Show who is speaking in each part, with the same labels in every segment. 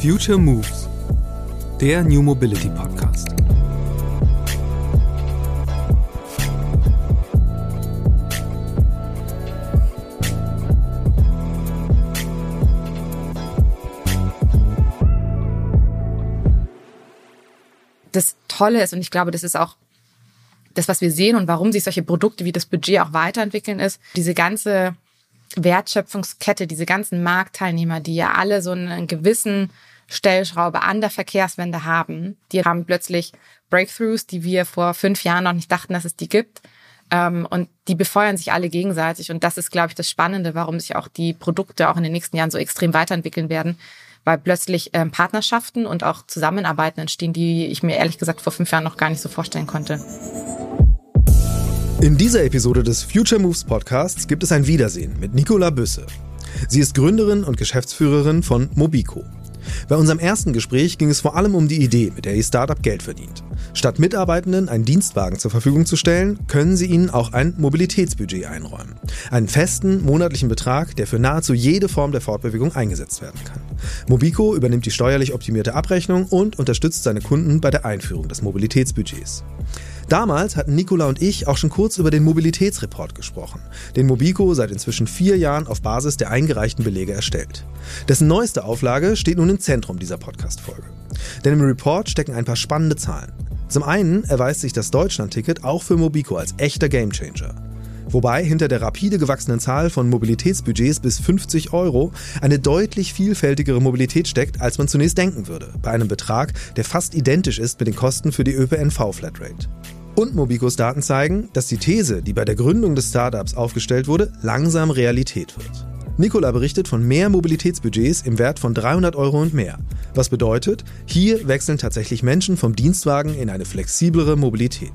Speaker 1: Future Moves, der New Mobility Podcast.
Speaker 2: Das Tolle ist, und ich glaube, das ist auch das, was wir sehen und warum sich solche Produkte wie das Budget auch weiterentwickeln, ist diese ganze Wertschöpfungskette, diese ganzen Marktteilnehmer, die ja alle so einen gewissen Stellschraube an der Verkehrswende haben, die haben plötzlich Breakthroughs, die wir vor fünf Jahren noch nicht dachten, dass es die gibt. Ähm, und die befeuern sich alle gegenseitig. Und das ist, glaube ich, das Spannende, warum sich auch die Produkte auch in den nächsten Jahren so extrem weiterentwickeln werden, weil plötzlich ähm, Partnerschaften und auch Zusammenarbeiten entstehen, die ich mir ehrlich gesagt vor fünf Jahren noch gar nicht so vorstellen konnte.
Speaker 3: In dieser Episode des Future Moves Podcasts gibt es ein Wiedersehen mit Nicola Büsse. Sie ist Gründerin und Geschäftsführerin von Mobico. Bei unserem ersten Gespräch ging es vor allem um die Idee, mit der ihr Startup Geld verdient. Statt Mitarbeitenden einen Dienstwagen zur Verfügung zu stellen, können sie ihnen auch ein Mobilitätsbudget einräumen. Einen festen monatlichen Betrag, der für nahezu jede Form der Fortbewegung eingesetzt werden kann. Mobico übernimmt die steuerlich optimierte Abrechnung und unterstützt seine Kunden bei der Einführung des Mobilitätsbudgets. Damals hatten Nicola und ich auch schon kurz über den Mobilitätsreport gesprochen, den Mobico seit inzwischen vier Jahren auf Basis der eingereichten Belege erstellt. Dessen neueste Auflage steht nun im Zentrum dieser Podcast-Folge. Denn im Report stecken ein paar spannende Zahlen. Zum einen erweist sich das Deutschland-Ticket auch für Mobico als echter Gamechanger. Wobei hinter der rapide gewachsenen Zahl von Mobilitätsbudgets bis 50 Euro eine deutlich vielfältigere Mobilität steckt, als man zunächst denken würde, bei einem Betrag, der fast identisch ist mit den Kosten für die ÖPNV-Flatrate. Und Mobicos Daten zeigen, dass die These, die bei der Gründung des Startups aufgestellt wurde, langsam Realität wird. Nicola berichtet von mehr Mobilitätsbudgets im Wert von 300 Euro und mehr. Was bedeutet, hier wechseln tatsächlich Menschen vom Dienstwagen in eine flexiblere Mobilität.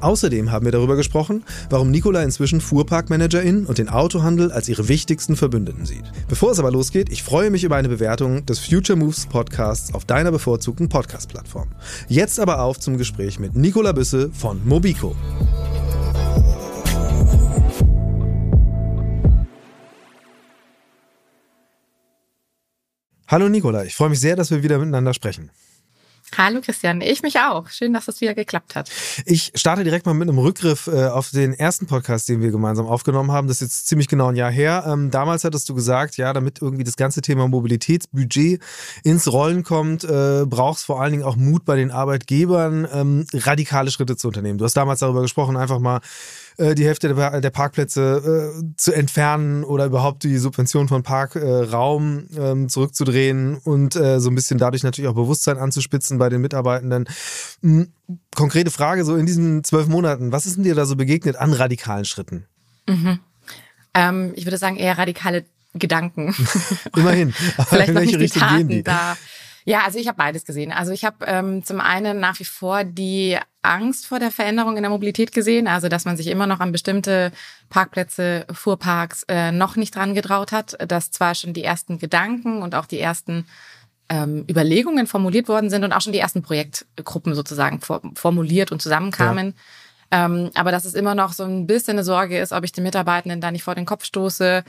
Speaker 3: Außerdem haben wir darüber gesprochen, warum Nicola inzwischen Fuhrparkmanagerin und den Autohandel als ihre wichtigsten Verbündeten sieht. Bevor es aber losgeht, ich freue mich über eine Bewertung des Future Moves Podcasts auf deiner bevorzugten Podcast-Plattform. Jetzt aber auf zum Gespräch mit Nicola Büsse von Mobico. Hallo Nicola, ich freue mich sehr, dass wir wieder miteinander sprechen.
Speaker 2: Hallo Christian, ich mich auch. Schön, dass das wieder geklappt hat.
Speaker 3: Ich starte direkt mal mit einem Rückgriff äh, auf den ersten Podcast, den wir gemeinsam aufgenommen haben. Das ist jetzt ziemlich genau ein Jahr her. Ähm, damals hattest du gesagt, ja, damit irgendwie das ganze Thema Mobilitätsbudget ins Rollen kommt, äh, braucht es vor allen Dingen auch Mut bei den Arbeitgebern, ähm, radikale Schritte zu unternehmen. Du hast damals darüber gesprochen, einfach mal äh, die Hälfte der, der Parkplätze äh, zu entfernen oder überhaupt die Subvention von Parkraum äh, zurückzudrehen und äh, so ein bisschen dadurch natürlich auch Bewusstsein anzuspitzen bei den Mitarbeitenden. Mhm. Konkrete Frage, so in diesen zwölf Monaten, was ist denn dir da so begegnet an radikalen Schritten?
Speaker 2: Mhm. Ähm, ich würde sagen, eher radikale Gedanken.
Speaker 3: Immerhin.
Speaker 2: Vielleicht noch nicht die Taten da. Ja, also ich habe beides gesehen. Also ich habe ähm, zum einen nach wie vor die Angst vor der Veränderung in der Mobilität gesehen, also dass man sich immer noch an bestimmte Parkplätze, Fuhrparks äh, noch nicht dran getraut hat, dass zwar schon die ersten Gedanken und auch die ersten ähm, Überlegungen formuliert worden sind und auch schon die ersten Projektgruppen sozusagen formuliert und zusammenkamen. Ja. Ähm, aber dass es immer noch so ein bisschen eine Sorge ist, ob ich den Mitarbeitenden da nicht vor den Kopf stoße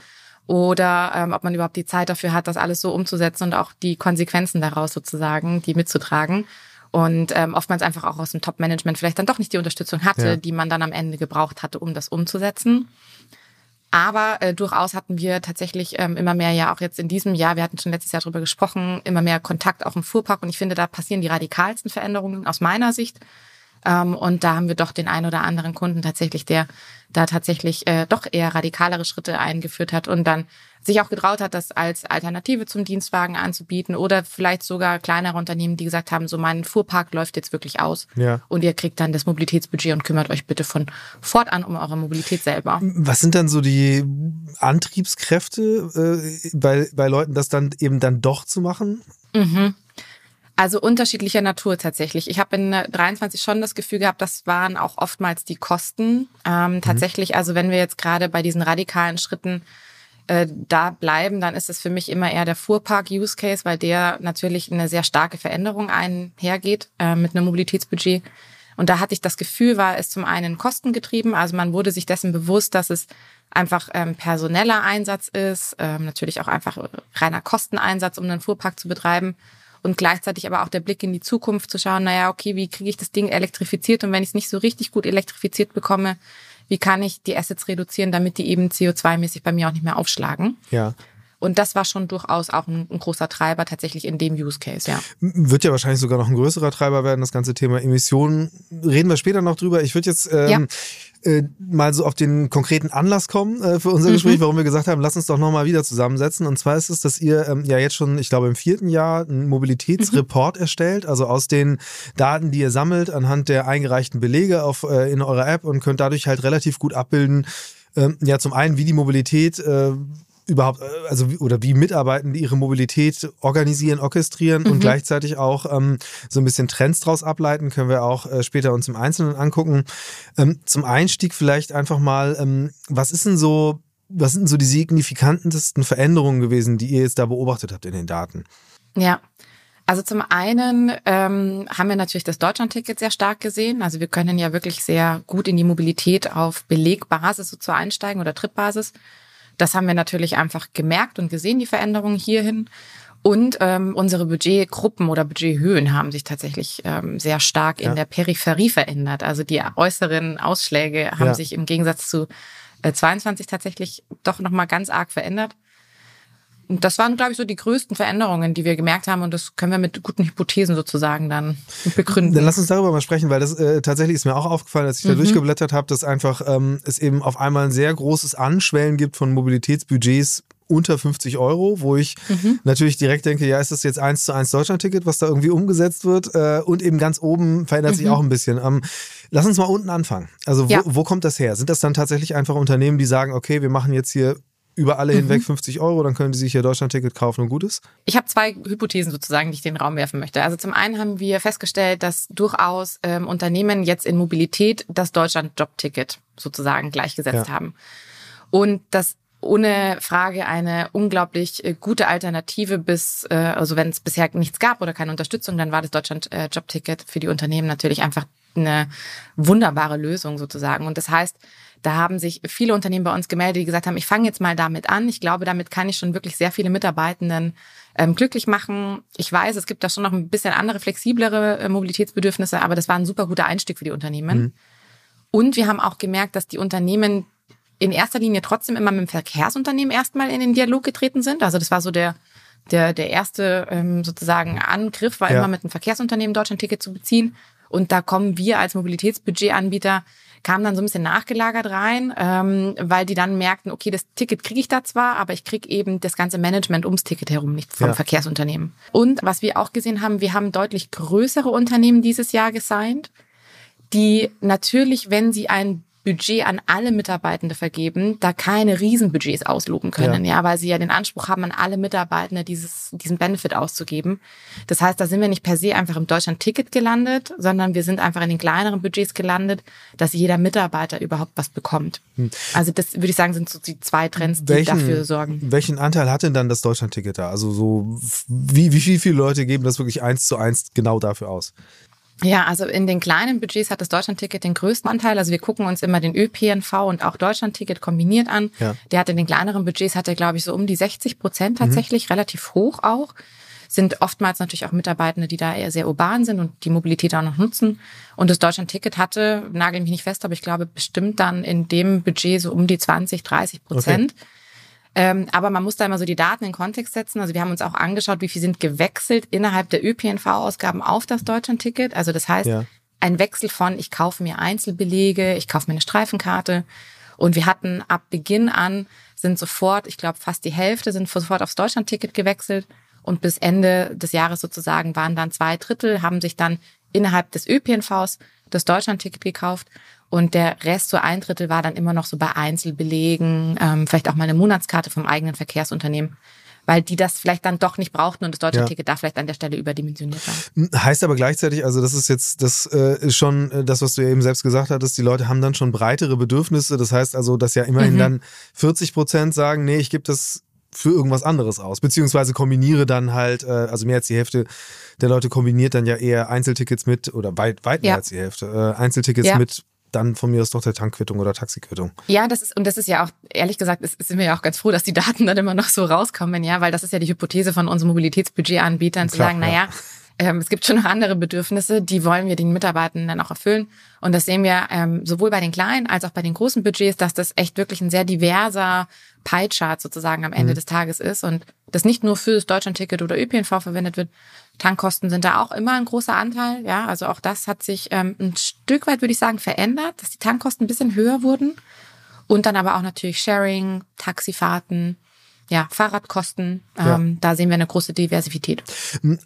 Speaker 2: oder ähm, ob man überhaupt die Zeit dafür hat, das alles so umzusetzen und auch die Konsequenzen daraus sozusagen, die mitzutragen. Und ähm, oftmals einfach auch aus dem Top-Management vielleicht dann doch nicht die Unterstützung hatte, ja. die man dann am Ende gebraucht hatte, um das umzusetzen. Aber äh, durchaus hatten wir tatsächlich ähm, immer mehr ja auch jetzt in diesem Jahr, wir hatten schon letztes Jahr darüber gesprochen, immer mehr Kontakt auch im Fuhrpark. Und ich finde, da passieren die radikalsten Veränderungen aus meiner Sicht. Ähm, und da haben wir doch den einen oder anderen Kunden tatsächlich, der da tatsächlich äh, doch eher radikalere Schritte eingeführt hat und dann sich auch getraut hat, das als Alternative zum Dienstwagen anzubieten oder vielleicht sogar kleinere Unternehmen, die gesagt haben, so mein Fuhrpark läuft jetzt wirklich aus ja. und ihr kriegt dann das Mobilitätsbudget und kümmert euch bitte von fortan um eure Mobilität selber.
Speaker 3: Was sind dann so die Antriebskräfte äh, bei, bei Leuten, das dann eben dann doch zu machen?
Speaker 2: Mhm. Also unterschiedlicher Natur tatsächlich. Ich habe in 23 schon das Gefühl gehabt, das waren auch oftmals die Kosten. Ähm, mhm. Tatsächlich, also wenn wir jetzt gerade bei diesen radikalen Schritten äh, da bleiben, dann ist es für mich immer eher der Fuhrpark-Use-Case, weil der natürlich eine sehr starke Veränderung einhergeht äh, mit einem Mobilitätsbudget. Und da hatte ich das Gefühl, war es zum einen kostengetrieben, also man wurde sich dessen bewusst, dass es einfach ähm, personeller Einsatz ist, ähm, natürlich auch einfach reiner Kosteneinsatz, um einen Fuhrpark zu betreiben und gleichzeitig aber auch der Blick in die Zukunft zu schauen, naja, okay, wie kriege ich das Ding elektrifiziert und wenn ich es nicht so richtig gut elektrifiziert bekomme, wie kann ich die Assets reduzieren, damit die eben CO2-mäßig bei mir auch nicht mehr aufschlagen.
Speaker 3: Ja.
Speaker 2: Und das war schon durchaus auch ein, ein, großer Treiber tatsächlich in dem Use Case, ja.
Speaker 3: Wird ja wahrscheinlich sogar noch ein größerer Treiber werden, das ganze Thema Emissionen. Reden wir später noch drüber. Ich würde jetzt ähm, ja. äh, mal so auf den konkreten Anlass kommen äh, für unser Gespräch, mhm. warum wir gesagt haben, lass uns doch nochmal wieder zusammensetzen. Und zwar ist es, dass ihr ähm, ja jetzt schon, ich glaube, im vierten Jahr einen Mobilitätsreport mhm. erstellt, also aus den Daten, die ihr sammelt, anhand der eingereichten Belege auf, äh, in eurer App und könnt dadurch halt relativ gut abbilden, ähm, ja, zum einen, wie die Mobilität äh, überhaupt, äh, also oder wie Mitarbeitende ihre Mobilität organisieren, orchestrieren mhm. und gleichzeitig auch ähm, so ein bisschen Trends draus ableiten, können wir auch äh, später uns im Einzelnen angucken. Ähm, zum Einstieg vielleicht einfach mal, ähm, was ist denn so, was sind denn so die signifikantesten Veränderungen gewesen, die ihr jetzt da beobachtet habt in den Daten?
Speaker 2: Ja. Also zum einen ähm, haben wir natürlich das Deutschlandticket sehr stark gesehen. Also wir können ja wirklich sehr gut in die Mobilität auf Belegbasis so zu einsteigen oder Tripbasis. Das haben wir natürlich einfach gemerkt und gesehen, die Veränderungen hierhin. Und ähm, unsere Budgetgruppen oder Budgethöhen haben sich tatsächlich ähm, sehr stark in der Peripherie verändert. Also die äußeren Ausschläge haben ja. sich im Gegensatz zu äh, 22 tatsächlich doch nochmal ganz arg verändert das waren, glaube ich, so die größten Veränderungen, die wir gemerkt haben und das können wir mit guten Hypothesen sozusagen dann begründen.
Speaker 3: Dann lass uns darüber mal sprechen, weil das äh, tatsächlich ist mir auch aufgefallen, als ich da mhm. durchgeblättert habe, dass einfach ähm, es eben auf einmal ein sehr großes Anschwellen gibt von Mobilitätsbudgets unter 50 Euro, wo ich mhm. natürlich direkt denke, ja, ist das jetzt eins zu eins Deutschlandticket, was da irgendwie umgesetzt wird? Äh, und eben ganz oben verändert mhm. sich auch ein bisschen. Ähm, lass uns mal unten anfangen. Also wo, ja. wo kommt das her? Sind das dann tatsächlich einfach Unternehmen, die sagen, okay, wir machen jetzt hier über alle mhm. hinweg 50 Euro, dann können die sich hier Deutschland-Ticket kaufen und gut ist?
Speaker 2: Ich habe zwei Hypothesen sozusagen, die ich in den Raum werfen möchte. Also zum einen haben wir festgestellt, dass durchaus ähm, Unternehmen jetzt in Mobilität das Deutschland-Job-Ticket sozusagen gleichgesetzt ja. haben. Und das ohne Frage eine unglaublich äh, gute Alternative bis, äh, also wenn es bisher nichts gab oder keine Unterstützung, dann war das Deutschland äh, Jobticket für die Unternehmen natürlich einfach eine wunderbare Lösung sozusagen. Und das heißt, da haben sich viele Unternehmen bei uns gemeldet, die gesagt haben, ich fange jetzt mal damit an. Ich glaube, damit kann ich schon wirklich sehr viele Mitarbeitenden ähm, glücklich machen. Ich weiß, es gibt da schon noch ein bisschen andere, flexiblere äh, Mobilitätsbedürfnisse, aber das war ein super guter Einstieg für die Unternehmen. Mhm. Und wir haben auch gemerkt, dass die Unternehmen in erster Linie trotzdem immer mit dem Verkehrsunternehmen erstmal in den Dialog getreten sind. Also das war so der der, der erste ähm, sozusagen Angriff war ja. immer mit einem Verkehrsunternehmen Deutschland-Ticket zu beziehen. Und da kommen wir als Mobilitätsbudgetanbieter kam dann so ein bisschen nachgelagert rein, ähm, weil die dann merkten, okay, das Ticket kriege ich da zwar, aber ich kriege eben das ganze Management ums Ticket herum, nicht vom ja. Verkehrsunternehmen. Und was wir auch gesehen haben, wir haben deutlich größere Unternehmen dieses Jahr gesigned, die natürlich, wenn sie ein Budget an alle Mitarbeitende vergeben, da keine Riesenbudgets ausloben können, ja. ja, weil sie ja den Anspruch haben, an alle Mitarbeitende dieses, diesen Benefit auszugeben. Das heißt, da sind wir nicht per se einfach im Deutschland-Ticket gelandet, sondern wir sind einfach in den kleineren Budgets gelandet, dass jeder Mitarbeiter überhaupt was bekommt. Hm. Also das würde ich sagen, sind so die zwei Trends, die welchen, dafür sorgen.
Speaker 3: Welchen Anteil hat denn dann das Deutschland-Ticket da? Also so, wie, wie viele Leute geben das wirklich eins zu eins genau dafür aus?
Speaker 2: Ja, also in den kleinen Budgets hat das Deutschlandticket den größten Anteil. Also wir gucken uns immer den ÖPNV und auch Deutschlandticket kombiniert an. Ja. Der hat in den kleineren Budgets hat er, glaube ich, so um die 60 Prozent mhm. tatsächlich, mhm. relativ hoch auch. Sind oftmals natürlich auch Mitarbeitende, die da eher sehr urban sind und die Mobilität auch noch nutzen. Und das Deutschlandticket hatte, nagel mich nicht fest, aber ich glaube bestimmt dann in dem Budget so um die 20, 30 Prozent. Okay. Ähm, aber man muss da immer so die Daten in Kontext setzen. Also wir haben uns auch angeschaut, wie viel sind gewechselt innerhalb der ÖPNV-Ausgaben auf das Deutschlandticket. Also das heißt, ja. ein Wechsel von, ich kaufe mir Einzelbelege, ich kaufe mir eine Streifenkarte. Und wir hatten ab Beginn an, sind sofort, ich glaube fast die Hälfte sind sofort aufs Deutschlandticket gewechselt. Und bis Ende des Jahres sozusagen waren dann zwei Drittel, haben sich dann innerhalb des ÖPNVs das Deutschlandticket gekauft. Und der Rest, so ein Drittel, war dann immer noch so bei Einzelbelegen, ähm, vielleicht auch mal eine Monatskarte vom eigenen Verkehrsunternehmen weil die das vielleicht dann doch nicht brauchten und das deutsche ja. Ticket da vielleicht an der Stelle überdimensioniert
Speaker 3: war. Heißt aber gleichzeitig, also das ist jetzt das äh, ist schon äh, das, was du eben selbst gesagt hattest, die Leute haben dann schon breitere Bedürfnisse. Das heißt also, dass ja immerhin mhm. dann 40 Prozent sagen, nee, ich gebe das für irgendwas anderes aus. Beziehungsweise kombiniere dann halt, äh, also mehr als die Hälfte der Leute kombiniert dann ja eher Einzeltickets mit, oder weit, weit mehr ja. als die Hälfte, äh, Einzeltickets ja. mit dann von mir aus doch der Tankquittung oder Taxiquittung.
Speaker 2: Ja, das ist, und das ist ja auch, ehrlich gesagt, ist, sind wir ja auch ganz froh, dass die Daten dann immer noch so rauskommen, ja, weil das ist ja die Hypothese von unseren Mobilitätsbudgetanbietern, zu sagen, naja, ähm, es gibt schon noch andere Bedürfnisse, die wollen wir den Mitarbeitern dann auch erfüllen. Und das sehen wir ähm, sowohl bei den kleinen als auch bei den großen Budgets, dass das echt wirklich ein sehr diverser Pie-Chart sozusagen am Ende mhm. des Tages ist und das nicht nur für das Deutschlandticket oder ÖPNV verwendet wird. Tankkosten sind da auch immer ein großer Anteil. Ja, also auch das hat sich ähm, ein Stück weit, würde ich sagen, verändert, dass die Tankkosten ein bisschen höher wurden. Und dann aber auch natürlich Sharing, Taxifahrten, ja, Fahrradkosten. Ja. Ähm, da sehen wir eine große Diversität.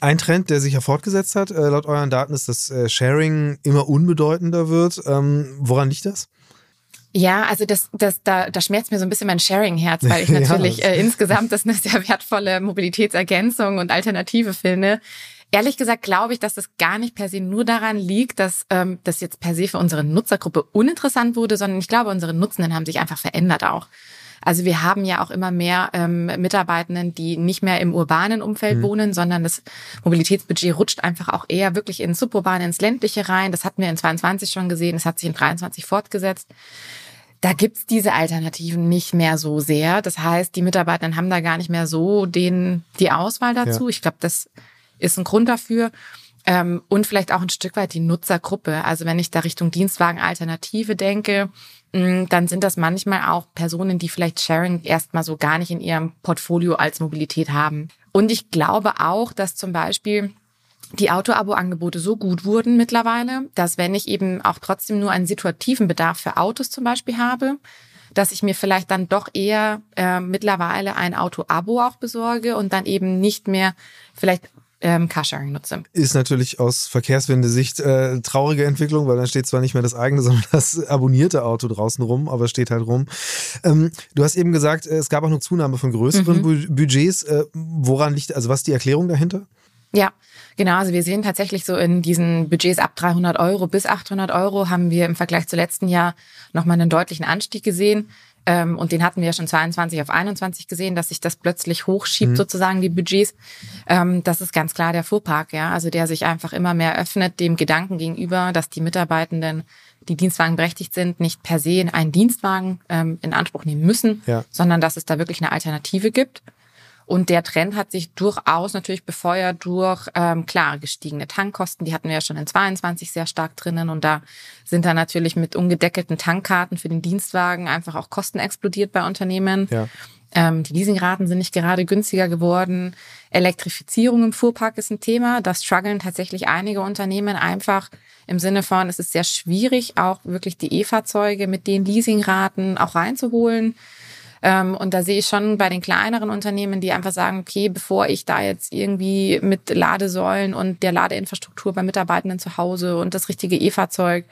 Speaker 3: Ein Trend, der sich ja fortgesetzt hat, äh, laut euren Daten, ist, dass äh, Sharing immer unbedeutender wird. Ähm, woran liegt das?
Speaker 2: Ja, also das, das, da, da schmerzt mir so ein bisschen mein Sharing-Herz, weil ich natürlich ja. äh, insgesamt das eine sehr wertvolle Mobilitätsergänzung und Alternative finde. Ehrlich gesagt glaube ich, dass das gar nicht per se nur daran liegt, dass ähm, das jetzt per se für unsere Nutzergruppe uninteressant wurde, sondern ich glaube, unsere Nutzenden haben sich einfach verändert auch. Also wir haben ja auch immer mehr ähm, Mitarbeitenden, die nicht mehr im urbanen Umfeld mhm. wohnen, sondern das Mobilitätsbudget rutscht einfach auch eher wirklich ins Suburbane, ins ländliche rein. Das hatten wir in 22 schon gesehen, das hat sich in 23 fortgesetzt. Da gibt's diese Alternativen nicht mehr so sehr. Das heißt, die Mitarbeiter haben da gar nicht mehr so den, die Auswahl dazu. Ja. Ich glaube, das ist ein Grund dafür. Ähm, und vielleicht auch ein Stück weit die Nutzergruppe. Also wenn ich da Richtung Dienstwagen-Alternative denke, Mm, dann sind das manchmal auch Personen, die vielleicht Sharing erstmal so gar nicht in ihrem Portfolio als Mobilität haben. Und ich glaube auch, dass zum Beispiel die Auto-Abo-Angebote so gut wurden mittlerweile, dass wenn ich eben auch trotzdem nur einen situativen Bedarf für Autos zum Beispiel habe, dass ich mir vielleicht dann doch eher äh, mittlerweile ein Auto-Abo auch besorge und dann eben nicht mehr vielleicht ähm, Carsharing nutze.
Speaker 3: Ist natürlich aus Verkehrswende-Sicht äh, traurige Entwicklung, weil dann steht zwar nicht mehr das eigene, sondern das abonnierte Auto draußen rum, aber steht halt rum. Ähm, du hast eben gesagt, äh, es gab auch eine Zunahme von größeren mhm. Budgets. Äh, woran liegt, also was ist die Erklärung dahinter?
Speaker 2: Ja, genau. Also wir sehen tatsächlich so in diesen Budgets ab 300 Euro bis 800 Euro haben wir im Vergleich zu letzten Jahr nochmal einen deutlichen Anstieg gesehen. Ähm, und den hatten wir ja schon 22 auf 21 gesehen, dass sich das plötzlich hochschiebt, mhm. sozusagen die Budgets. Ähm, das ist ganz klar der Fuhrpark, ja. Also der sich einfach immer mehr öffnet dem Gedanken gegenüber, dass die Mitarbeitenden, die Dienstwagen berechtigt sind, nicht per se einen Dienstwagen ähm, in Anspruch nehmen müssen, ja. sondern dass es da wirklich eine Alternative gibt. Und der Trend hat sich durchaus natürlich befeuert durch, ähm, klar, gestiegene Tankkosten. Die hatten wir ja schon in 22 sehr stark drinnen. Und da sind dann natürlich mit ungedeckelten Tankkarten für den Dienstwagen einfach auch Kosten explodiert bei Unternehmen. Ja. Ähm, die Leasingraten sind nicht gerade günstiger geworden. Elektrifizierung im Fuhrpark ist ein Thema. Da strugglen tatsächlich einige Unternehmen einfach im Sinne von, es ist sehr schwierig, auch wirklich die E-Fahrzeuge mit den Leasingraten auch reinzuholen. Ähm, und da sehe ich schon bei den kleineren Unternehmen, die einfach sagen, okay, bevor ich da jetzt irgendwie mit Ladesäulen und der Ladeinfrastruktur bei Mitarbeitenden zu Hause und das richtige E-Fahrzeug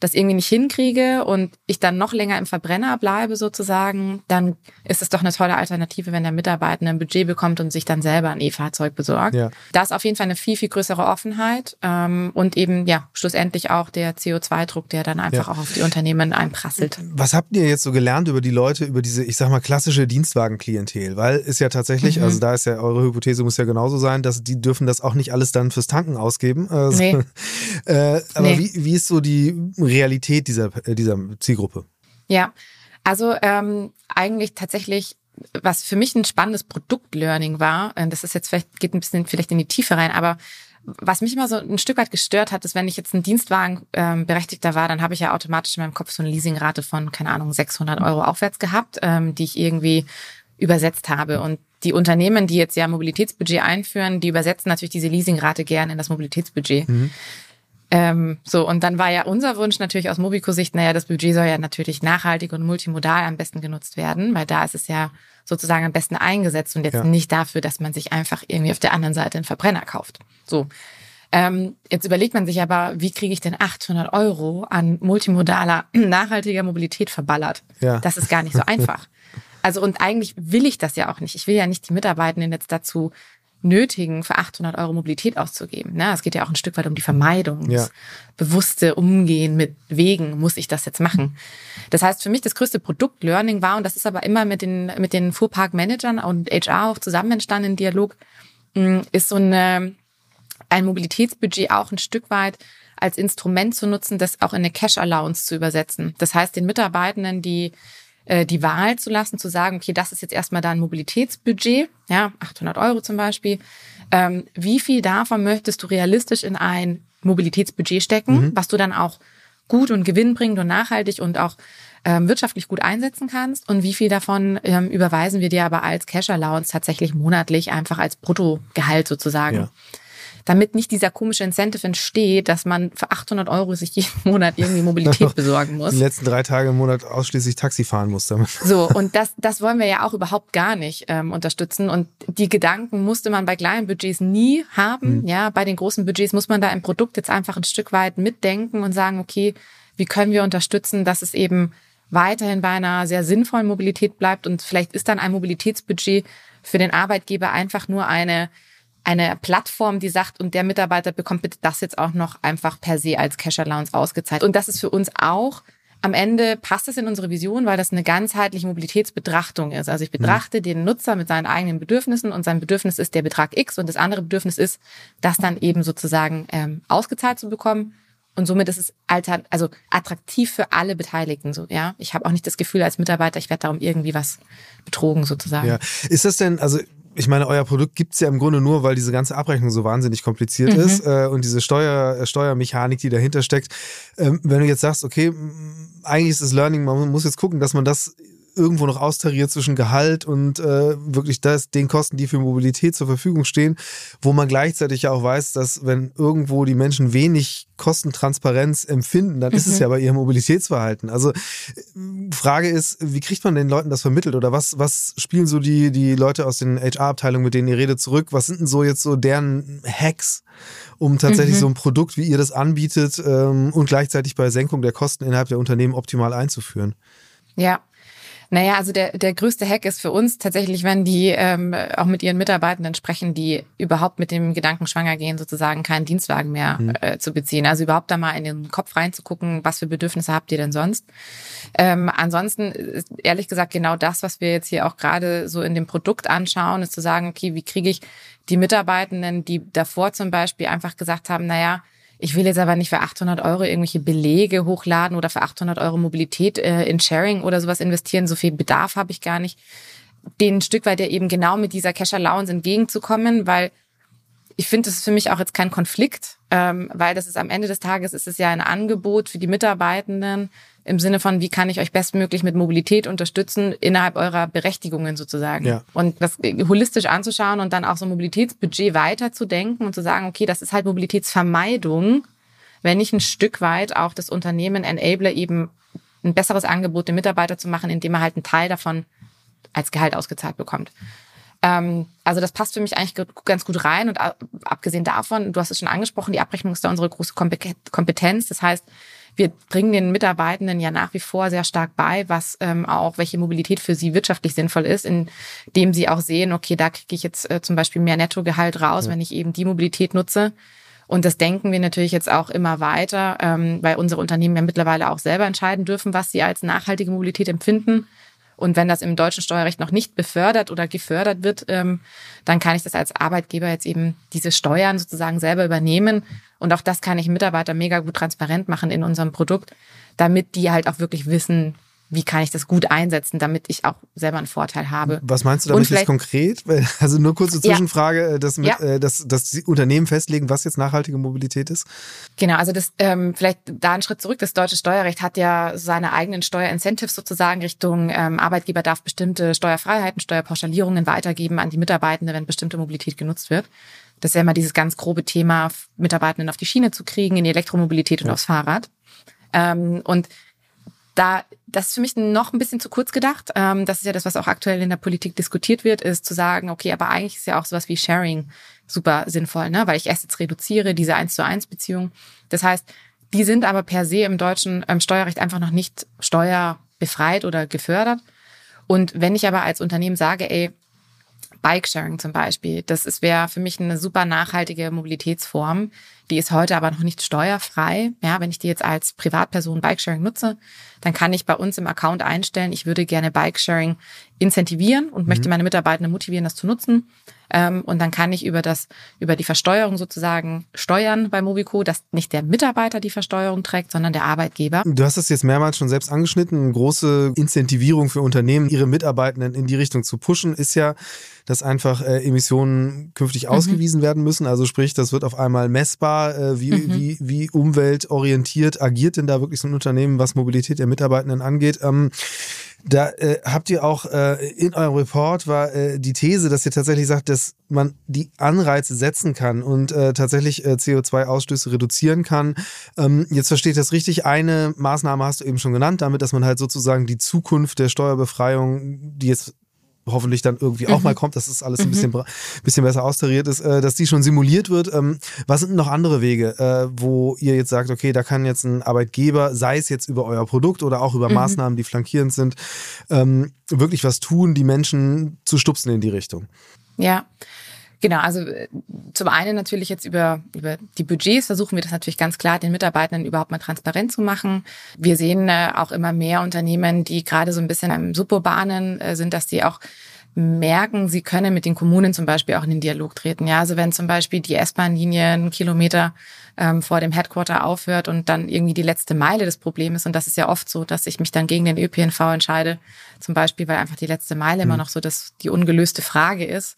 Speaker 2: das irgendwie nicht hinkriege und ich dann noch länger im Verbrenner bleibe sozusagen, dann ist es doch eine tolle Alternative, wenn der Mitarbeiter ein Budget bekommt und sich dann selber ein E-Fahrzeug besorgt. Ja. Da ist auf jeden Fall eine viel, viel größere Offenheit ähm, und eben ja schlussendlich auch der CO2-Druck, der dann einfach ja. auch auf die Unternehmen einprasselt.
Speaker 3: Was habt ihr jetzt so gelernt über die Leute, über diese, ich sag mal, klassische Dienstwagen-Klientel? Weil ist ja tatsächlich, mhm. also da ist ja eure Hypothese muss ja genauso sein, dass die dürfen das auch nicht alles dann fürs Tanken ausgeben. Also, nee. äh, aber nee. wie, wie ist so die Realität dieser, äh, dieser Zielgruppe?
Speaker 2: Ja, also ähm, eigentlich tatsächlich was für mich ein spannendes Produktlearning war, äh, das ist jetzt vielleicht, geht ein bisschen vielleicht in die Tiefe rein, aber was mich immer so ein Stück weit gestört hat, ist, wenn ich jetzt ein Dienstwagen ähm, berechtigter war, dann habe ich ja automatisch in meinem Kopf so eine Leasingrate von, keine Ahnung, 600 Euro aufwärts gehabt, ähm, die ich irgendwie übersetzt habe. Und die Unternehmen, die jetzt ja Mobilitätsbudget einführen, die übersetzen natürlich diese Leasingrate gerne in das Mobilitätsbudget. Mhm. Ähm, so, und dann war ja unser Wunsch natürlich aus Mobico-Sicht, naja, das Budget soll ja natürlich nachhaltig und multimodal am besten genutzt werden, weil da ist es ja sozusagen am besten eingesetzt und jetzt ja. nicht dafür, dass man sich einfach irgendwie auf der anderen Seite einen Verbrenner kauft. So. Ähm, jetzt überlegt man sich aber, wie kriege ich denn 800 Euro an multimodaler, nachhaltiger Mobilität verballert? Ja. Das ist gar nicht so einfach. Also und eigentlich will ich das ja auch nicht. Ich will ja nicht die Mitarbeitenden jetzt dazu nötigen, für 800 Euro Mobilität auszugeben. Ne? Es geht ja auch ein Stück weit um die Vermeidung, ja. das bewusste Umgehen mit Wegen. Muss ich das jetzt machen? Das heißt, für mich das größte Produkt-Learning war, und das ist aber immer mit den, mit den Fuhrpark-Managern und HR auch zusammen entstanden in Dialog, mm, ist so eine, ein Mobilitätsbudget auch ein Stück weit als Instrument zu nutzen, das auch in eine Cash Allowance zu übersetzen. Das heißt, den Mitarbeitenden die äh, die Wahl zu lassen, zu sagen, okay, das ist jetzt erstmal dein Mobilitätsbudget, ja, 800 Euro zum Beispiel. Ähm, wie viel davon möchtest du realistisch in ein Mobilitätsbudget stecken, mhm. was du dann auch gut und gewinnbringend und nachhaltig und auch ähm, wirtschaftlich gut einsetzen kannst und wie viel davon ähm, überweisen wir dir aber als Cash Allowance tatsächlich monatlich einfach als Bruttogehalt sozusagen. Ja damit nicht dieser komische Incentive entsteht, dass man für 800 Euro sich jeden Monat irgendwie Mobilität besorgen muss.
Speaker 3: Die letzten drei Tage im Monat ausschließlich Taxi fahren muss damit.
Speaker 2: So, und das, das wollen wir ja auch überhaupt gar nicht ähm, unterstützen. Und die Gedanken musste man bei kleinen Budgets nie haben. Mhm. Ja, bei den großen Budgets muss man da im Produkt jetzt einfach ein Stück weit mitdenken und sagen, okay, wie können wir unterstützen, dass es eben weiterhin bei einer sehr sinnvollen Mobilität bleibt und vielleicht ist dann ein Mobilitätsbudget für den Arbeitgeber einfach nur eine eine Plattform, die sagt, und der Mitarbeiter bekommt bitte das jetzt auch noch einfach per se als Cash Allowance ausgezahlt. Und das ist für uns auch am Ende passt es in unsere Vision, weil das eine ganzheitliche Mobilitätsbetrachtung ist. Also ich mhm. betrachte mhm. den Nutzer mit seinen eigenen Bedürfnissen und sein Bedürfnis ist der Betrag X und das andere Bedürfnis ist, das dann eben sozusagen ähm, ausgezahlt zu bekommen. Und somit ist es alter, also attraktiv für alle Beteiligten. So, ja, ich habe auch nicht das Gefühl als Mitarbeiter, ich werde darum irgendwie was betrogen sozusagen.
Speaker 3: Ja, ist das denn, also ich meine, euer Produkt gibt's ja im Grunde nur, weil diese ganze Abrechnung so wahnsinnig kompliziert mhm. ist äh, und diese Steuer, äh, Steuermechanik, die dahinter steckt. Ähm, wenn du jetzt sagst, okay, eigentlich ist das Learning, man muss jetzt gucken, dass man das irgendwo noch austariert zwischen Gehalt und äh, wirklich das, den Kosten, die für Mobilität zur Verfügung stehen, wo man gleichzeitig ja auch weiß, dass wenn irgendwo die Menschen wenig Kostentransparenz empfinden, dann mhm. ist es mhm. ja bei ihrem Mobilitätsverhalten. Also Frage ist, wie kriegt man den Leuten das vermittelt oder was, was spielen so die, die Leute aus den HR-Abteilungen, mit denen ihr redet, zurück? Was sind denn so jetzt so deren Hacks, um tatsächlich mhm. so ein Produkt, wie ihr das anbietet ähm, und gleichzeitig bei Senkung der Kosten innerhalb der Unternehmen optimal einzuführen?
Speaker 2: Ja, naja, also der, der größte Hack ist für uns tatsächlich, wenn die ähm, auch mit ihren Mitarbeitenden sprechen, die überhaupt mit dem Gedanken schwanger gehen, sozusagen keinen Dienstwagen mehr mhm. äh, zu beziehen. Also überhaupt da mal in den Kopf reinzugucken, was für Bedürfnisse habt ihr denn sonst. Ähm, ansonsten ist ehrlich gesagt genau das, was wir jetzt hier auch gerade so in dem Produkt anschauen, ist zu sagen, okay, wie kriege ich die Mitarbeitenden, die davor zum Beispiel einfach gesagt haben, naja, ich will jetzt aber nicht für 800 Euro irgendwelche Belege hochladen oder für 800 Euro Mobilität äh, in Sharing oder sowas investieren. So viel Bedarf habe ich gar nicht. Den Stück weit ja eben genau mit dieser Cash Allowance entgegenzukommen, weil ich finde, das ist für mich auch jetzt kein Konflikt, ähm, weil das ist am Ende des Tages ist es ja ein Angebot für die Mitarbeitenden im Sinne von, wie kann ich euch bestmöglich mit Mobilität unterstützen innerhalb eurer Berechtigungen sozusagen. Ja. Und das holistisch anzuschauen und dann auch so ein Mobilitätsbudget weiterzudenken und zu sagen, okay, das ist halt Mobilitätsvermeidung, wenn ich ein Stück weit auch das Unternehmen enable, eben ein besseres Angebot dem Mitarbeiter zu machen, indem er halt einen Teil davon als Gehalt ausgezahlt bekommt. Ähm, also das passt für mich eigentlich ganz gut rein. Und abgesehen davon, du hast es schon angesprochen, die Abrechnung ist da unsere große Kompetenz. Das heißt, wir bringen den Mitarbeitenden ja nach wie vor sehr stark bei, was ähm, auch welche Mobilität für sie wirtschaftlich sinnvoll ist, indem sie auch sehen, okay, da kriege ich jetzt äh, zum Beispiel mehr Nettogehalt raus, ja. wenn ich eben die Mobilität nutze. Und das denken wir natürlich jetzt auch immer weiter, ähm, weil unsere Unternehmen ja mittlerweile auch selber entscheiden dürfen, was sie als nachhaltige Mobilität empfinden. Und wenn das im deutschen Steuerrecht noch nicht befördert oder gefördert wird, ähm, dann kann ich das als Arbeitgeber jetzt eben diese Steuern sozusagen selber übernehmen. Und auch das kann ich Mitarbeiter mega gut transparent machen in unserem Produkt, damit die halt auch wirklich wissen, wie kann ich das gut einsetzen, damit ich auch selber einen Vorteil habe.
Speaker 3: Was meinst du damit jetzt konkret? Also nur kurze Zwischenfrage, ja. Äh, dass, mit, ja. Äh, dass, dass die Unternehmen festlegen, was jetzt nachhaltige Mobilität ist?
Speaker 2: Genau, also das ähm, vielleicht da einen Schritt zurück. Das deutsche Steuerrecht hat ja seine eigenen Steuerincentives sozusagen Richtung ähm, Arbeitgeber darf bestimmte Steuerfreiheiten, Steuerpauschalierungen weitergeben an die Mitarbeitenden, wenn bestimmte Mobilität genutzt wird. Das ist ja immer dieses ganz grobe Thema, Mitarbeitenden auf die Schiene zu kriegen, in die Elektromobilität und ja. aufs Fahrrad. Ähm, und da, das ist für mich noch ein bisschen zu kurz gedacht. Ähm, das ist ja das, was auch aktuell in der Politik diskutiert wird, ist zu sagen, okay, aber eigentlich ist ja auch sowas wie Sharing super sinnvoll, ne? weil ich Assets reduziere, diese eins zu eins Beziehung. Das heißt, die sind aber per se im deutschen ähm, Steuerrecht einfach noch nicht steuerbefreit oder gefördert. Und wenn ich aber als Unternehmen sage, ey, Bikesharing zum Beispiel. Das wäre für mich eine super nachhaltige Mobilitätsform. Die ist heute aber noch nicht steuerfrei. Ja, wenn ich die jetzt als Privatperson Bikesharing nutze, dann kann ich bei uns im Account einstellen, ich würde gerne Bikesharing incentivieren und mhm. möchte meine Mitarbeitenden motivieren, das zu nutzen. Ähm, und dann kann ich über das, über die Versteuerung sozusagen steuern bei Mobico, dass nicht der Mitarbeiter die Versteuerung trägt, sondern der Arbeitgeber.
Speaker 3: Du hast es jetzt mehrmals schon selbst angeschnitten. Eine große Incentivierung für Unternehmen, ihre Mitarbeitenden in die Richtung zu pushen, ist ja, dass einfach äh, Emissionen künftig mhm. ausgewiesen werden müssen. Also sprich, das wird auf einmal messbar. Äh, wie, mhm. wie, wie umweltorientiert agiert denn da wirklich so ein Unternehmen, was Mobilität der Mitarbeitenden angeht? Ähm, da äh, habt ihr auch äh, in eurem Report war äh, die These, dass ihr tatsächlich sagt, dass man die Anreize setzen kann und äh, tatsächlich äh, CO2-Ausstöße reduzieren kann. Ähm, jetzt verstehe ich das richtig. Eine Maßnahme hast du eben schon genannt, damit, dass man halt sozusagen die Zukunft der Steuerbefreiung, die jetzt hoffentlich dann irgendwie auch mhm. mal kommt, dass es alles ein bisschen, mhm. bisschen besser austariert ist, äh, dass die schon simuliert wird. Ähm, was sind noch andere Wege, äh, wo ihr jetzt sagt, okay, da kann jetzt ein Arbeitgeber, sei es jetzt über euer Produkt oder auch über mhm. Maßnahmen, die flankierend sind, ähm, wirklich was tun, die Menschen zu stupsen in die Richtung?
Speaker 2: Ja. Genau, also äh, zum einen natürlich jetzt über, über die Budgets versuchen wir das natürlich ganz klar den Mitarbeitenden überhaupt mal transparent zu machen. Wir sehen äh, auch immer mehr Unternehmen, die gerade so ein bisschen im Suburbanen äh, sind, dass die auch merken, sie können mit den Kommunen zum Beispiel auch in den Dialog treten. Ja, also wenn zum Beispiel die S-Bahn-Linie einen Kilometer ähm, vor dem Headquarter aufhört und dann irgendwie die letzte Meile des Problems ist, und das ist ja oft so, dass ich mich dann gegen den ÖPNV entscheide, zum Beispiel, weil einfach die letzte Meile mhm. immer noch so dass die ungelöste Frage ist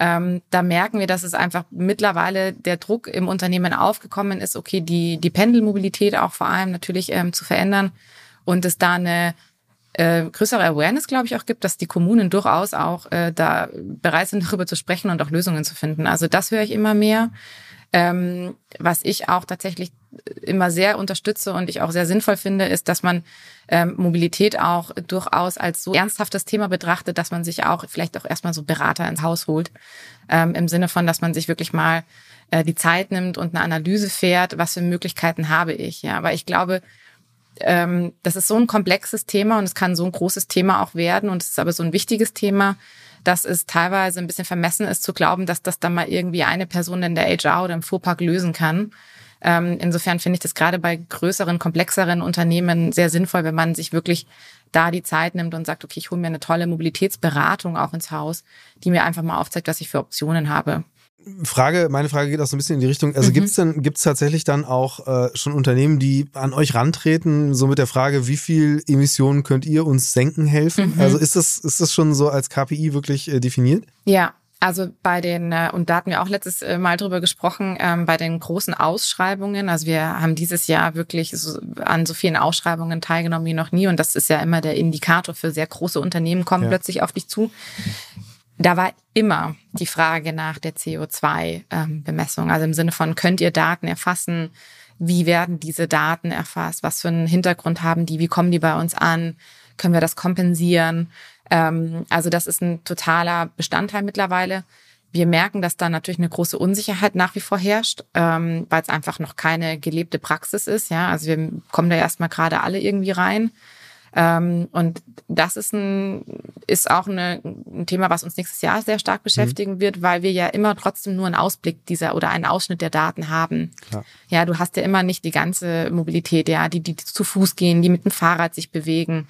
Speaker 2: ähm, da merken wir, dass es einfach mittlerweile der Druck im Unternehmen aufgekommen ist, okay, die, die Pendelmobilität auch vor allem natürlich ähm, zu verändern und es da eine äh, größere Awareness, glaube ich, auch gibt, dass die Kommunen durchaus auch äh, da bereit sind, darüber zu sprechen und auch Lösungen zu finden. Also das höre ich immer mehr. Ähm, was ich auch tatsächlich immer sehr unterstütze und ich auch sehr sinnvoll finde, ist, dass man ähm, Mobilität auch durchaus als so ernsthaftes Thema betrachtet, dass man sich auch vielleicht auch erstmal so Berater ins Haus holt. Ähm, Im Sinne von, dass man sich wirklich mal äh, die Zeit nimmt und eine Analyse fährt, was für Möglichkeiten habe ich. Ja, aber ich glaube, ähm, das ist so ein komplexes Thema und es kann so ein großes Thema auch werden und es ist aber so ein wichtiges Thema, dass es teilweise ein bisschen vermessen ist zu glauben, dass das dann mal irgendwie eine Person in der HR oder im Fuhrpark lösen kann. Ähm, insofern finde ich das gerade bei größeren, komplexeren Unternehmen sehr sinnvoll, wenn man sich wirklich da die Zeit nimmt und sagt, okay, ich hole mir eine tolle Mobilitätsberatung auch ins Haus, die mir einfach mal aufzeigt, was ich für Optionen habe.
Speaker 3: Frage, meine Frage geht auch so ein bisschen in die Richtung, also mhm. gibt es denn, gibt es tatsächlich dann auch äh, schon Unternehmen, die an euch rantreten, so mit der Frage, wie viel Emissionen könnt ihr uns senken helfen? Mhm. Also ist das, ist das schon so als KPI wirklich äh, definiert?
Speaker 2: Ja, also bei den, äh, und da hatten wir auch letztes äh, Mal drüber gesprochen, ähm, bei den großen Ausschreibungen. Also wir haben dieses Jahr wirklich so, an so vielen Ausschreibungen teilgenommen wie noch nie. Und das ist ja immer der Indikator für sehr große Unternehmen, kommen ja. plötzlich auf dich zu. Da war immer die Frage nach der CO2-Bemessung. Ähm, also im Sinne von, könnt ihr Daten erfassen? Wie werden diese Daten erfasst? Was für einen Hintergrund haben die? Wie kommen die bei uns an? Können wir das kompensieren? Ähm, also das ist ein totaler Bestandteil mittlerweile. Wir merken, dass da natürlich eine große Unsicherheit nach wie vor herrscht, ähm, weil es einfach noch keine gelebte Praxis ist. Ja, also wir kommen da erstmal gerade alle irgendwie rein. Ähm, und das ist ein, ist auch eine, ein Thema, was uns nächstes Jahr sehr stark beschäftigen mhm. wird, weil wir ja immer trotzdem nur einen Ausblick dieser oder einen Ausschnitt der Daten haben. Klar. Ja, du hast ja immer nicht die ganze Mobilität, ja, die, die zu Fuß gehen, die mit dem Fahrrad sich bewegen.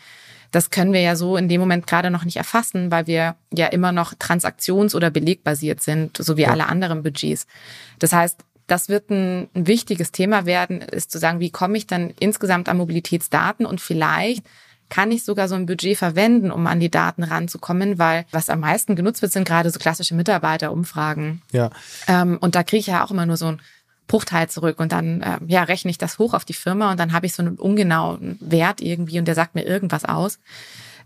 Speaker 2: Das können wir ja so in dem Moment gerade noch nicht erfassen, weil wir ja immer noch transaktions- oder belegbasiert sind, so wie ja. alle anderen Budgets. Das heißt, das wird ein, ein wichtiges Thema werden, ist zu sagen, wie komme ich dann insgesamt an Mobilitätsdaten und vielleicht kann ich sogar so ein Budget verwenden, um an die Daten ranzukommen, weil was am meisten genutzt wird, sind gerade so klassische Mitarbeiterumfragen.
Speaker 3: Ja.
Speaker 2: Ähm, und da kriege ich ja auch immer nur so ein Bruchteil zurück und dann äh, ja, rechne ich das hoch auf die Firma und dann habe ich so einen ungenauen Wert irgendwie und der sagt mir irgendwas aus.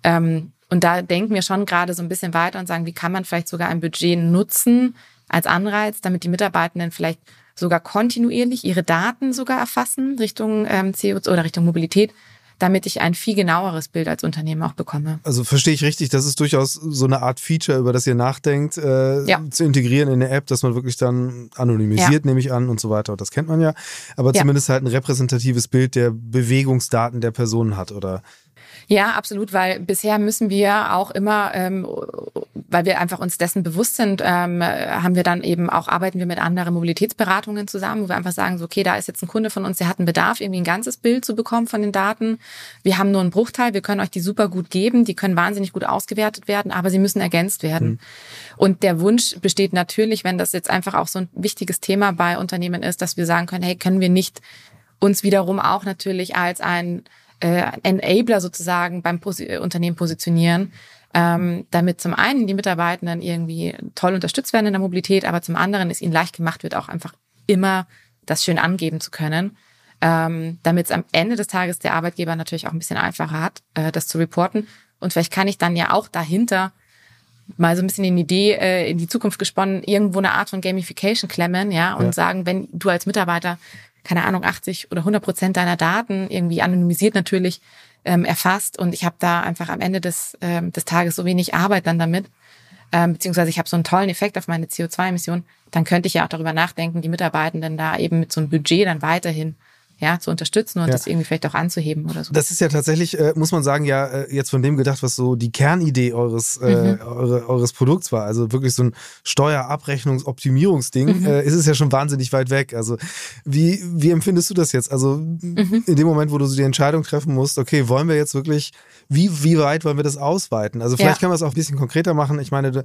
Speaker 2: Ähm, und da denken wir schon gerade so ein bisschen weiter und sagen, wie kann man vielleicht sogar ein Budget nutzen als Anreiz, damit die Mitarbeitenden vielleicht sogar kontinuierlich ihre Daten sogar erfassen Richtung ähm, CO2 oder Richtung Mobilität damit ich ein viel genaueres Bild als Unternehmen auch bekomme.
Speaker 3: Also verstehe ich richtig, das ist durchaus so eine Art Feature, über das ihr nachdenkt, äh, ja. zu integrieren in eine App, dass man wirklich dann anonymisiert, ja. nehme ich an und so weiter. Das kennt man ja. Aber ja. zumindest halt ein repräsentatives Bild der Bewegungsdaten der Personen hat, oder?
Speaker 2: Ja, absolut, weil bisher müssen wir auch immer, ähm, weil wir einfach uns dessen bewusst sind, ähm, haben wir dann eben auch, arbeiten wir mit anderen Mobilitätsberatungen zusammen, wo wir einfach sagen, so, okay, da ist jetzt ein Kunde von uns, der hat einen Bedarf, irgendwie ein ganzes Bild zu bekommen von den Daten. Wir haben nur einen Bruchteil, wir können euch die super gut geben, die können wahnsinnig gut ausgewertet werden, aber sie müssen ergänzt werden. Mhm. Und der Wunsch besteht natürlich, wenn das jetzt einfach auch so ein wichtiges Thema bei Unternehmen ist, dass wir sagen können, hey, können wir nicht uns wiederum auch natürlich als ein äh, Enabler sozusagen beim Pos Unternehmen positionieren, ähm, damit zum einen die Mitarbeitenden irgendwie toll unterstützt werden in der Mobilität, aber zum anderen es ihnen leicht gemacht wird, auch einfach immer das schön angeben zu können, ähm, damit es am Ende des Tages der Arbeitgeber natürlich auch ein bisschen einfacher hat, äh, das zu reporten. Und vielleicht kann ich dann ja auch dahinter mal so ein bisschen in die Idee äh, in die Zukunft gesponnen, irgendwo eine Art von Gamification klemmen, ja, und ja. sagen, wenn du als Mitarbeiter keine Ahnung, 80 oder 100 Prozent deiner Daten irgendwie anonymisiert natürlich ähm, erfasst. Und ich habe da einfach am Ende des, ähm, des Tages so wenig Arbeit dann damit, ähm, beziehungsweise ich habe so einen tollen Effekt auf meine CO2-Emissionen, dann könnte ich ja auch darüber nachdenken, die Mitarbeitenden da eben mit so einem Budget dann weiterhin ja, zu unterstützen und ja. das irgendwie vielleicht auch anzuheben oder so.
Speaker 3: Das ist ja tatsächlich, äh, muss man sagen, ja, äh, jetzt von dem gedacht, was so die Kernidee eures, äh, mhm. eure, eures Produkts war. Also wirklich so ein Steuerabrechnungsoptimierungsding, mhm. äh, ist es ja schon wahnsinnig weit weg. Also wie, wie empfindest du das jetzt? Also mhm. in dem Moment, wo du so die Entscheidung treffen musst, okay, wollen wir jetzt wirklich, wie, wie weit wollen wir das ausweiten? Also vielleicht ja. können wir es auch ein bisschen konkreter machen. Ich meine,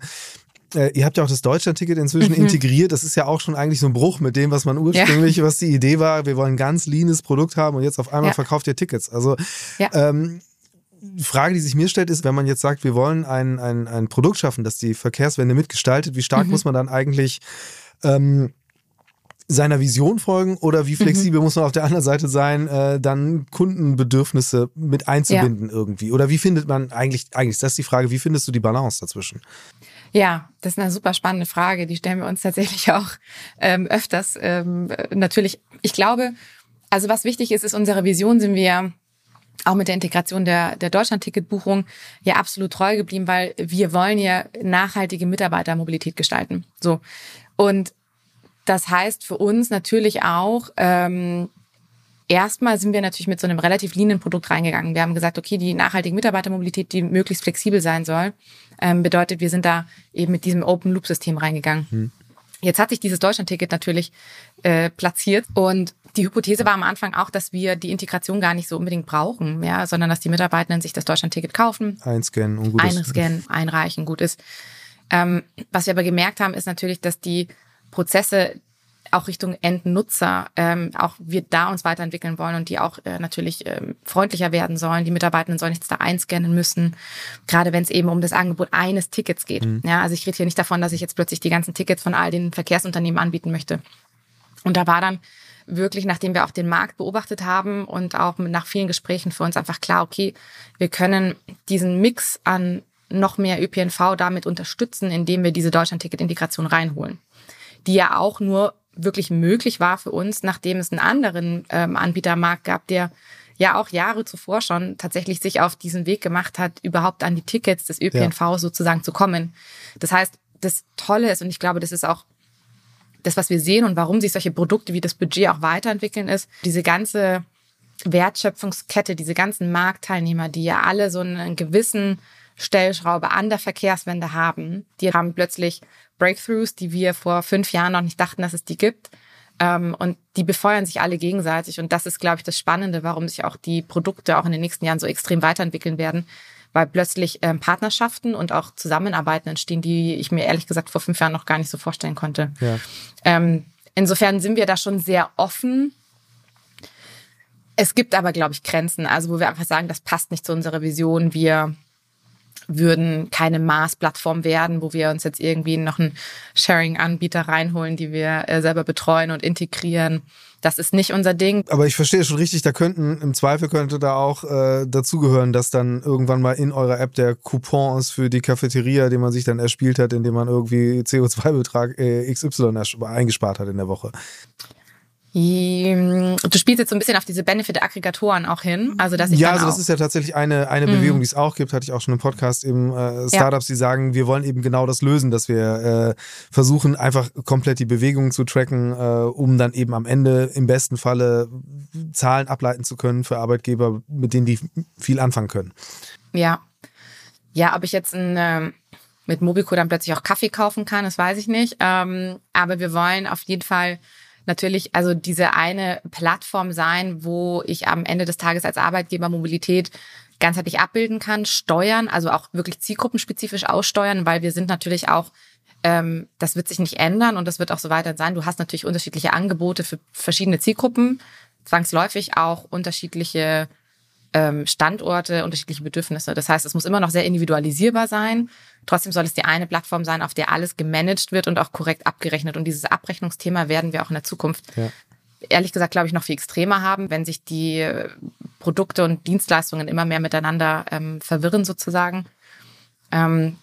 Speaker 3: äh, ihr habt ja auch das Deutschland-Ticket inzwischen mhm. integriert. Das ist ja auch schon eigentlich so ein Bruch mit dem, was man ursprünglich, ja. was die Idee war. Wir wollen ein ganz leanes Produkt haben und jetzt auf einmal ja. verkauft ihr Tickets. Also ja. ähm, die Frage, die sich mir stellt, ist, wenn man jetzt sagt, wir wollen ein, ein, ein Produkt schaffen, das die Verkehrswende mitgestaltet, wie stark mhm. muss man dann eigentlich ähm, seiner Vision folgen oder wie flexibel mhm. muss man auf der anderen Seite sein, äh, dann Kundenbedürfnisse mit einzubinden ja. irgendwie? Oder wie findet man eigentlich, eigentlich ist das die Frage, wie findest du die Balance dazwischen?
Speaker 2: Ja, das ist eine super spannende Frage. Die stellen wir uns tatsächlich auch ähm, öfters. Ähm, natürlich, ich glaube, also was wichtig ist, ist unsere Vision, sind wir auch mit der Integration der, der Deutschland-Ticket-Buchung ja absolut treu geblieben, weil wir wollen ja nachhaltige Mitarbeitermobilität gestalten. So. Und das heißt für uns natürlich auch, ähm, erstmal sind wir natürlich mit so einem relativ leanen Produkt reingegangen. Wir haben gesagt, okay, die nachhaltige Mitarbeitermobilität, die möglichst flexibel sein soll, ähm, bedeutet, wir sind da eben mit diesem Open-Loop-System reingegangen. Hm. Jetzt hat sich dieses Deutschland-Ticket natürlich äh, platziert und die Hypothese war am Anfang auch, dass wir die Integration gar nicht so unbedingt brauchen, ja, sondern dass die Mitarbeitenden sich das Deutschland-Ticket kaufen,
Speaker 3: einscannen und
Speaker 2: gut einscannen, einreichen, gut ist. Ähm, was wir aber gemerkt haben, ist natürlich, dass die Prozesse auch Richtung Endnutzer ähm, auch wir da uns weiterentwickeln wollen und die auch äh, natürlich ähm, freundlicher werden sollen. Die Mitarbeitenden sollen nichts da einscannen müssen, gerade wenn es eben um das Angebot eines Tickets geht. Mhm. Ja, also ich rede hier nicht davon, dass ich jetzt plötzlich die ganzen Tickets von all den Verkehrsunternehmen anbieten möchte. Und da war dann wirklich, nachdem wir auch den Markt beobachtet haben und auch nach vielen Gesprächen für uns einfach klar, okay, wir können diesen Mix an noch mehr ÖPNV damit unterstützen, indem wir diese Deutschland-Ticket-Integration reinholen, die ja auch nur wirklich möglich war für uns, nachdem es einen anderen ähm, Anbietermarkt gab, der ja auch Jahre zuvor schon tatsächlich sich auf diesen Weg gemacht hat, überhaupt an die Tickets des ÖPNV ja. sozusagen zu kommen. Das heißt, das Tolle ist, und ich glaube, das ist auch das, was wir sehen und warum sich solche Produkte wie das Budget auch weiterentwickeln, ist diese ganze Wertschöpfungskette, diese ganzen Marktteilnehmer, die ja alle so einen gewissen Stellschraube an der Verkehrswende haben, die haben plötzlich Breakthroughs, die wir vor fünf Jahren noch nicht dachten, dass es die gibt. Ähm, und die befeuern sich alle gegenseitig. Und das ist, glaube ich, das Spannende, warum sich auch die Produkte auch in den nächsten Jahren so extrem weiterentwickeln werden, weil plötzlich ähm, Partnerschaften und auch Zusammenarbeiten entstehen, die ich mir ehrlich gesagt vor fünf Jahren noch gar nicht so vorstellen konnte. Ja. Ähm, insofern sind wir da schon sehr offen. Es gibt aber, glaube ich, Grenzen, also wo wir einfach sagen, das passt nicht zu unserer Vision. Wir würden keine Maß-Plattform werden, wo wir uns jetzt irgendwie noch einen Sharing-Anbieter reinholen, die wir äh, selber betreuen und integrieren. Das ist nicht unser Ding.
Speaker 3: Aber ich verstehe schon richtig, da könnten, im Zweifel könnte da auch äh, dazugehören, dass dann irgendwann mal in eurer App der Coupon ist für die Cafeteria, den man sich dann erspielt hat, indem man irgendwie CO2-Betrag äh, XY eingespart hat in der Woche.
Speaker 2: Du spielst jetzt so ein bisschen auf diese Benefit-Aggregatoren auch hin. Also, dass ich
Speaker 3: ja, also das ist ja tatsächlich eine, eine mhm. Bewegung, die es auch gibt, hatte ich auch schon im Podcast eben äh, Startups, ja. die sagen, wir wollen eben genau das lösen, dass wir äh, versuchen, einfach komplett die Bewegungen zu tracken, äh, um dann eben am Ende im besten Falle Zahlen ableiten zu können für Arbeitgeber, mit denen die viel anfangen können.
Speaker 2: Ja. Ja, ob ich jetzt ein, ähm, mit Mobico dann plötzlich auch Kaffee kaufen kann, das weiß ich nicht. Ähm, aber wir wollen auf jeden Fall natürlich also diese eine Plattform sein, wo ich am Ende des Tages als Arbeitgeber Mobilität ganzheitlich abbilden kann, steuern, also auch wirklich zielgruppenspezifisch aussteuern, weil wir sind natürlich auch ähm, das wird sich nicht ändern und das wird auch so weiter sein. Du hast natürlich unterschiedliche Angebote für verschiedene Zielgruppen, zwangsläufig auch unterschiedliche ähm, Standorte, unterschiedliche Bedürfnisse. Das heißt, es muss immer noch sehr individualisierbar sein. Trotzdem soll es die eine Plattform sein, auf der alles gemanagt wird und auch korrekt abgerechnet. Und dieses Abrechnungsthema werden wir auch in der Zukunft ja. ehrlich gesagt, glaube ich, noch viel extremer haben, wenn sich die Produkte und Dienstleistungen immer mehr miteinander ähm, verwirren sozusagen. Ähm,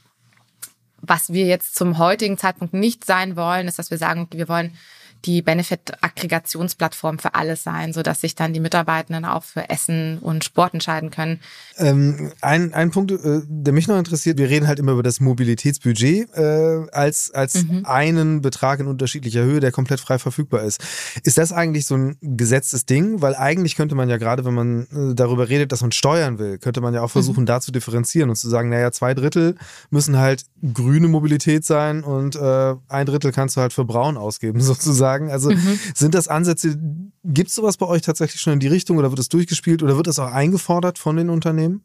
Speaker 2: was wir jetzt zum heutigen Zeitpunkt nicht sein wollen, ist, dass wir sagen, wir wollen die Benefit-Aggregationsplattform für alles sein, so dass sich dann die Mitarbeitenden auch für Essen und Sport entscheiden können.
Speaker 3: Ähm, ein, ein Punkt, äh, der mich noch interessiert, wir reden halt immer über das Mobilitätsbudget äh, als, als mhm. einen Betrag in unterschiedlicher Höhe, der komplett frei verfügbar ist. Ist das eigentlich so ein gesetztes Ding? Weil eigentlich könnte man ja gerade, wenn man äh, darüber redet, dass man steuern will, könnte man ja auch versuchen, mhm. da zu differenzieren und zu sagen, naja, zwei Drittel müssen halt grüne Mobilität sein und äh, ein Drittel kannst du halt für braun ausgeben, sozusagen sagen. Also mhm. sind das Ansätze, gibt es sowas bei euch tatsächlich schon in die Richtung oder wird es durchgespielt oder wird es auch eingefordert von den Unternehmen?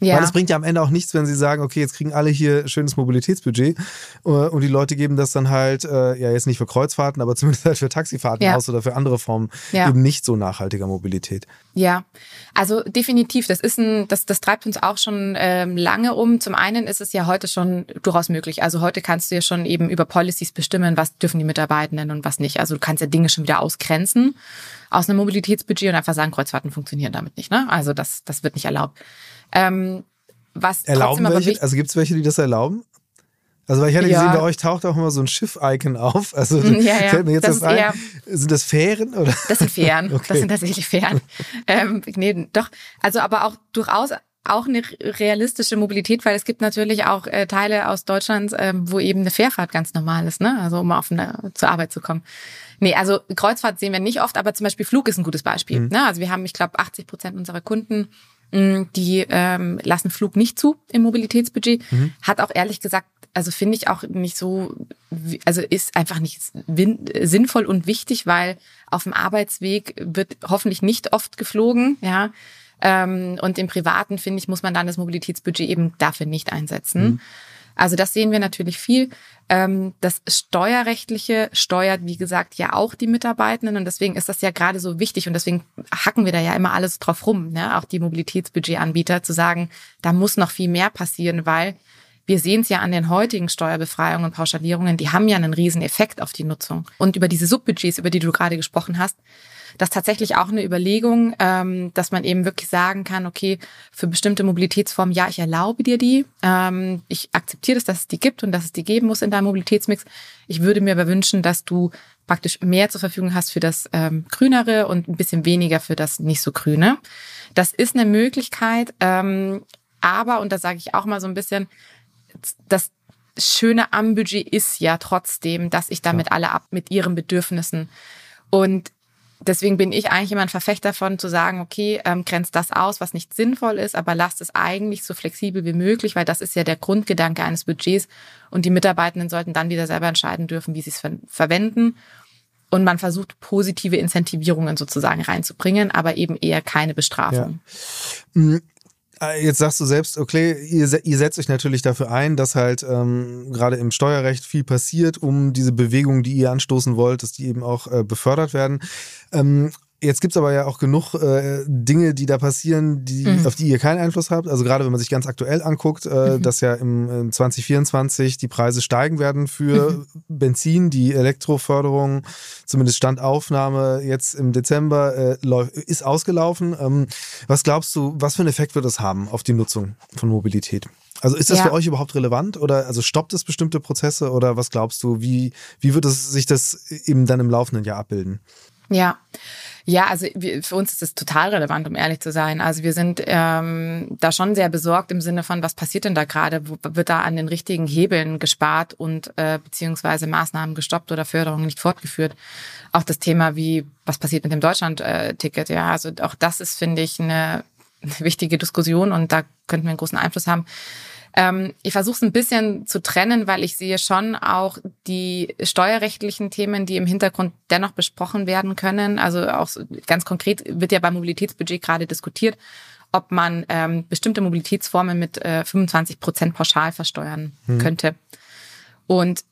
Speaker 3: Ja. Weil es bringt ja am Ende auch nichts, wenn sie sagen, okay, jetzt kriegen alle hier schönes Mobilitätsbudget äh, und die Leute geben das dann halt, äh, ja jetzt nicht für Kreuzfahrten, aber zumindest halt für Taxifahrten ja. aus oder für andere Formen ja. eben nicht so nachhaltiger Mobilität.
Speaker 2: Ja, also definitiv, das ist ein, das, das treibt uns auch schon ähm, lange um. Zum einen ist es ja heute schon durchaus möglich. Also heute kannst du ja schon eben über Policies bestimmen, was dürfen die Mitarbeitenden und was nicht. Also du kannst ja Dinge schon wieder ausgrenzen aus einem Mobilitätsbudget und einfach sagen, Kreuzfahrten funktionieren damit nicht. Ne? Also das, das wird nicht erlaubt. Ähm, was
Speaker 3: erlauben welche? Also gibt es welche, die das erlauben? Also weil ich hatte ja. gesehen, bei euch taucht auch immer so ein Schiff-Icon auf. Also ja, ja. fällt mir jetzt das, das ein. Sind das Fähren oder?
Speaker 2: Das sind Fähren. okay. Das sind tatsächlich Fähren. ähm, nee, doch. Also aber auch durchaus auch eine realistische Mobilität, weil es gibt natürlich auch äh, Teile aus Deutschland, äh, wo eben eine Fährfahrt ganz normal ist, ne? Also um auf eine, zur Arbeit zu kommen. Nee, also Kreuzfahrt sehen wir nicht oft, aber zum Beispiel Flug ist ein gutes Beispiel. Mhm. Ne? Also wir haben, ich glaube, 80 Prozent unserer Kunden die ähm, lassen Flug nicht zu im Mobilitätsbudget. Mhm. Hat auch ehrlich gesagt, also finde ich auch nicht so, also ist einfach nicht sinnvoll und wichtig, weil auf dem Arbeitsweg wird hoffentlich nicht oft geflogen, ja. Ähm, und im Privaten, finde ich, muss man dann das Mobilitätsbudget eben dafür nicht einsetzen. Mhm. Also das sehen wir natürlich viel. Ähm, das Steuerrechtliche steuert, wie gesagt, ja auch die Mitarbeitenden und deswegen ist das ja gerade so wichtig und deswegen hacken wir da ja immer alles drauf rum, ne? auch die Mobilitätsbudgetanbieter zu sagen, da muss noch viel mehr passieren, weil wir sehen es ja an den heutigen Steuerbefreiungen und Pauschalierungen, die haben ja einen riesen Effekt auf die Nutzung. Und über diese Subbudgets, über die du gerade gesprochen hast, das ist tatsächlich auch eine Überlegung, ähm, dass man eben wirklich sagen kann, okay, für bestimmte Mobilitätsformen, ja, ich erlaube dir die. Ähm, ich akzeptiere das, dass es die gibt und dass es die geben muss in deinem Mobilitätsmix. Ich würde mir aber wünschen, dass du praktisch mehr zur Verfügung hast für das ähm, Grünere und ein bisschen weniger für das nicht so Grüne. Das ist eine Möglichkeit, ähm, aber, und da sage ich auch mal so ein bisschen, das Schöne am Budget ist ja trotzdem, dass ich damit alle ab mit ihren Bedürfnissen und deswegen bin ich eigentlich immer ein Verfechter davon zu sagen, okay, ähm, grenzt das aus, was nicht sinnvoll ist, aber lasst es eigentlich so flexibel wie möglich, weil das ist ja der Grundgedanke eines Budgets und die Mitarbeitenden sollten dann wieder selber entscheiden dürfen, wie sie es ver verwenden. Und man versucht positive Incentivierungen sozusagen reinzubringen, aber eben eher keine Bestrafung.
Speaker 3: Ja. Äh, jetzt sagst du selbst, okay, ihr, ihr setzt euch natürlich dafür ein, dass halt ähm, gerade im Steuerrecht viel passiert, um diese Bewegung, die ihr anstoßen wollt, dass die eben auch äh, befördert werden. Ähm, Jetzt gibt's aber ja auch genug äh, Dinge, die da passieren, die, mhm. auf die ihr keinen Einfluss habt. Also gerade wenn man sich ganz aktuell anguckt, äh, mhm. dass ja im äh, 2024 die Preise steigen werden für mhm. Benzin, die Elektroförderung, zumindest Standaufnahme jetzt im Dezember äh, ist ausgelaufen. Ähm, was glaubst du, was für einen Effekt wird das haben auf die Nutzung von Mobilität? Also ist das ja. für euch überhaupt relevant oder also stoppt es bestimmte Prozesse oder was glaubst du, wie, wie wird es sich das eben dann im laufenden Jahr abbilden?
Speaker 2: Ja, ja, also für uns ist es total relevant, um ehrlich zu sein. Also wir sind ähm, da schon sehr besorgt im Sinne von, was passiert denn da gerade? Wird da an den richtigen Hebeln gespart und äh, beziehungsweise Maßnahmen gestoppt oder Förderungen nicht fortgeführt? Auch das Thema, wie was passiert mit dem Deutschland-Ticket? Ja, also auch das ist, finde ich, eine, eine wichtige Diskussion und da könnten wir einen großen Einfluss haben. Ähm, ich versuche es ein bisschen zu trennen, weil ich sehe schon auch die steuerrechtlichen Themen, die im Hintergrund dennoch besprochen werden können. Also auch ganz konkret wird ja beim Mobilitätsbudget gerade diskutiert, ob man ähm, bestimmte Mobilitätsformen mit äh, 25 Prozent pauschal versteuern hm. könnte. Und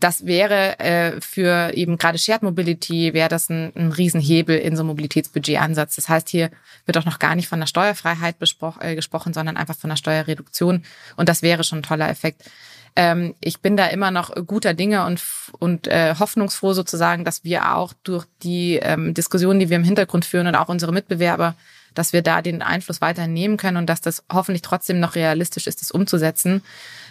Speaker 2: das wäre äh, für eben gerade Shared Mobility, wäre das ein, ein Riesenhebel in so einem Mobilitätsbudgetansatz. Das heißt, hier wird auch noch gar nicht von der Steuerfreiheit äh, gesprochen, sondern einfach von der Steuerreduktion. Und das wäre schon ein toller Effekt. Ähm, ich bin da immer noch guter Dinge und, und äh, hoffnungsfroh sozusagen, dass wir auch durch die ähm, Diskussionen, die wir im Hintergrund führen und auch unsere Mitbewerber, dass wir da den Einfluss weiter nehmen können und dass das hoffentlich trotzdem noch realistisch ist, das umzusetzen.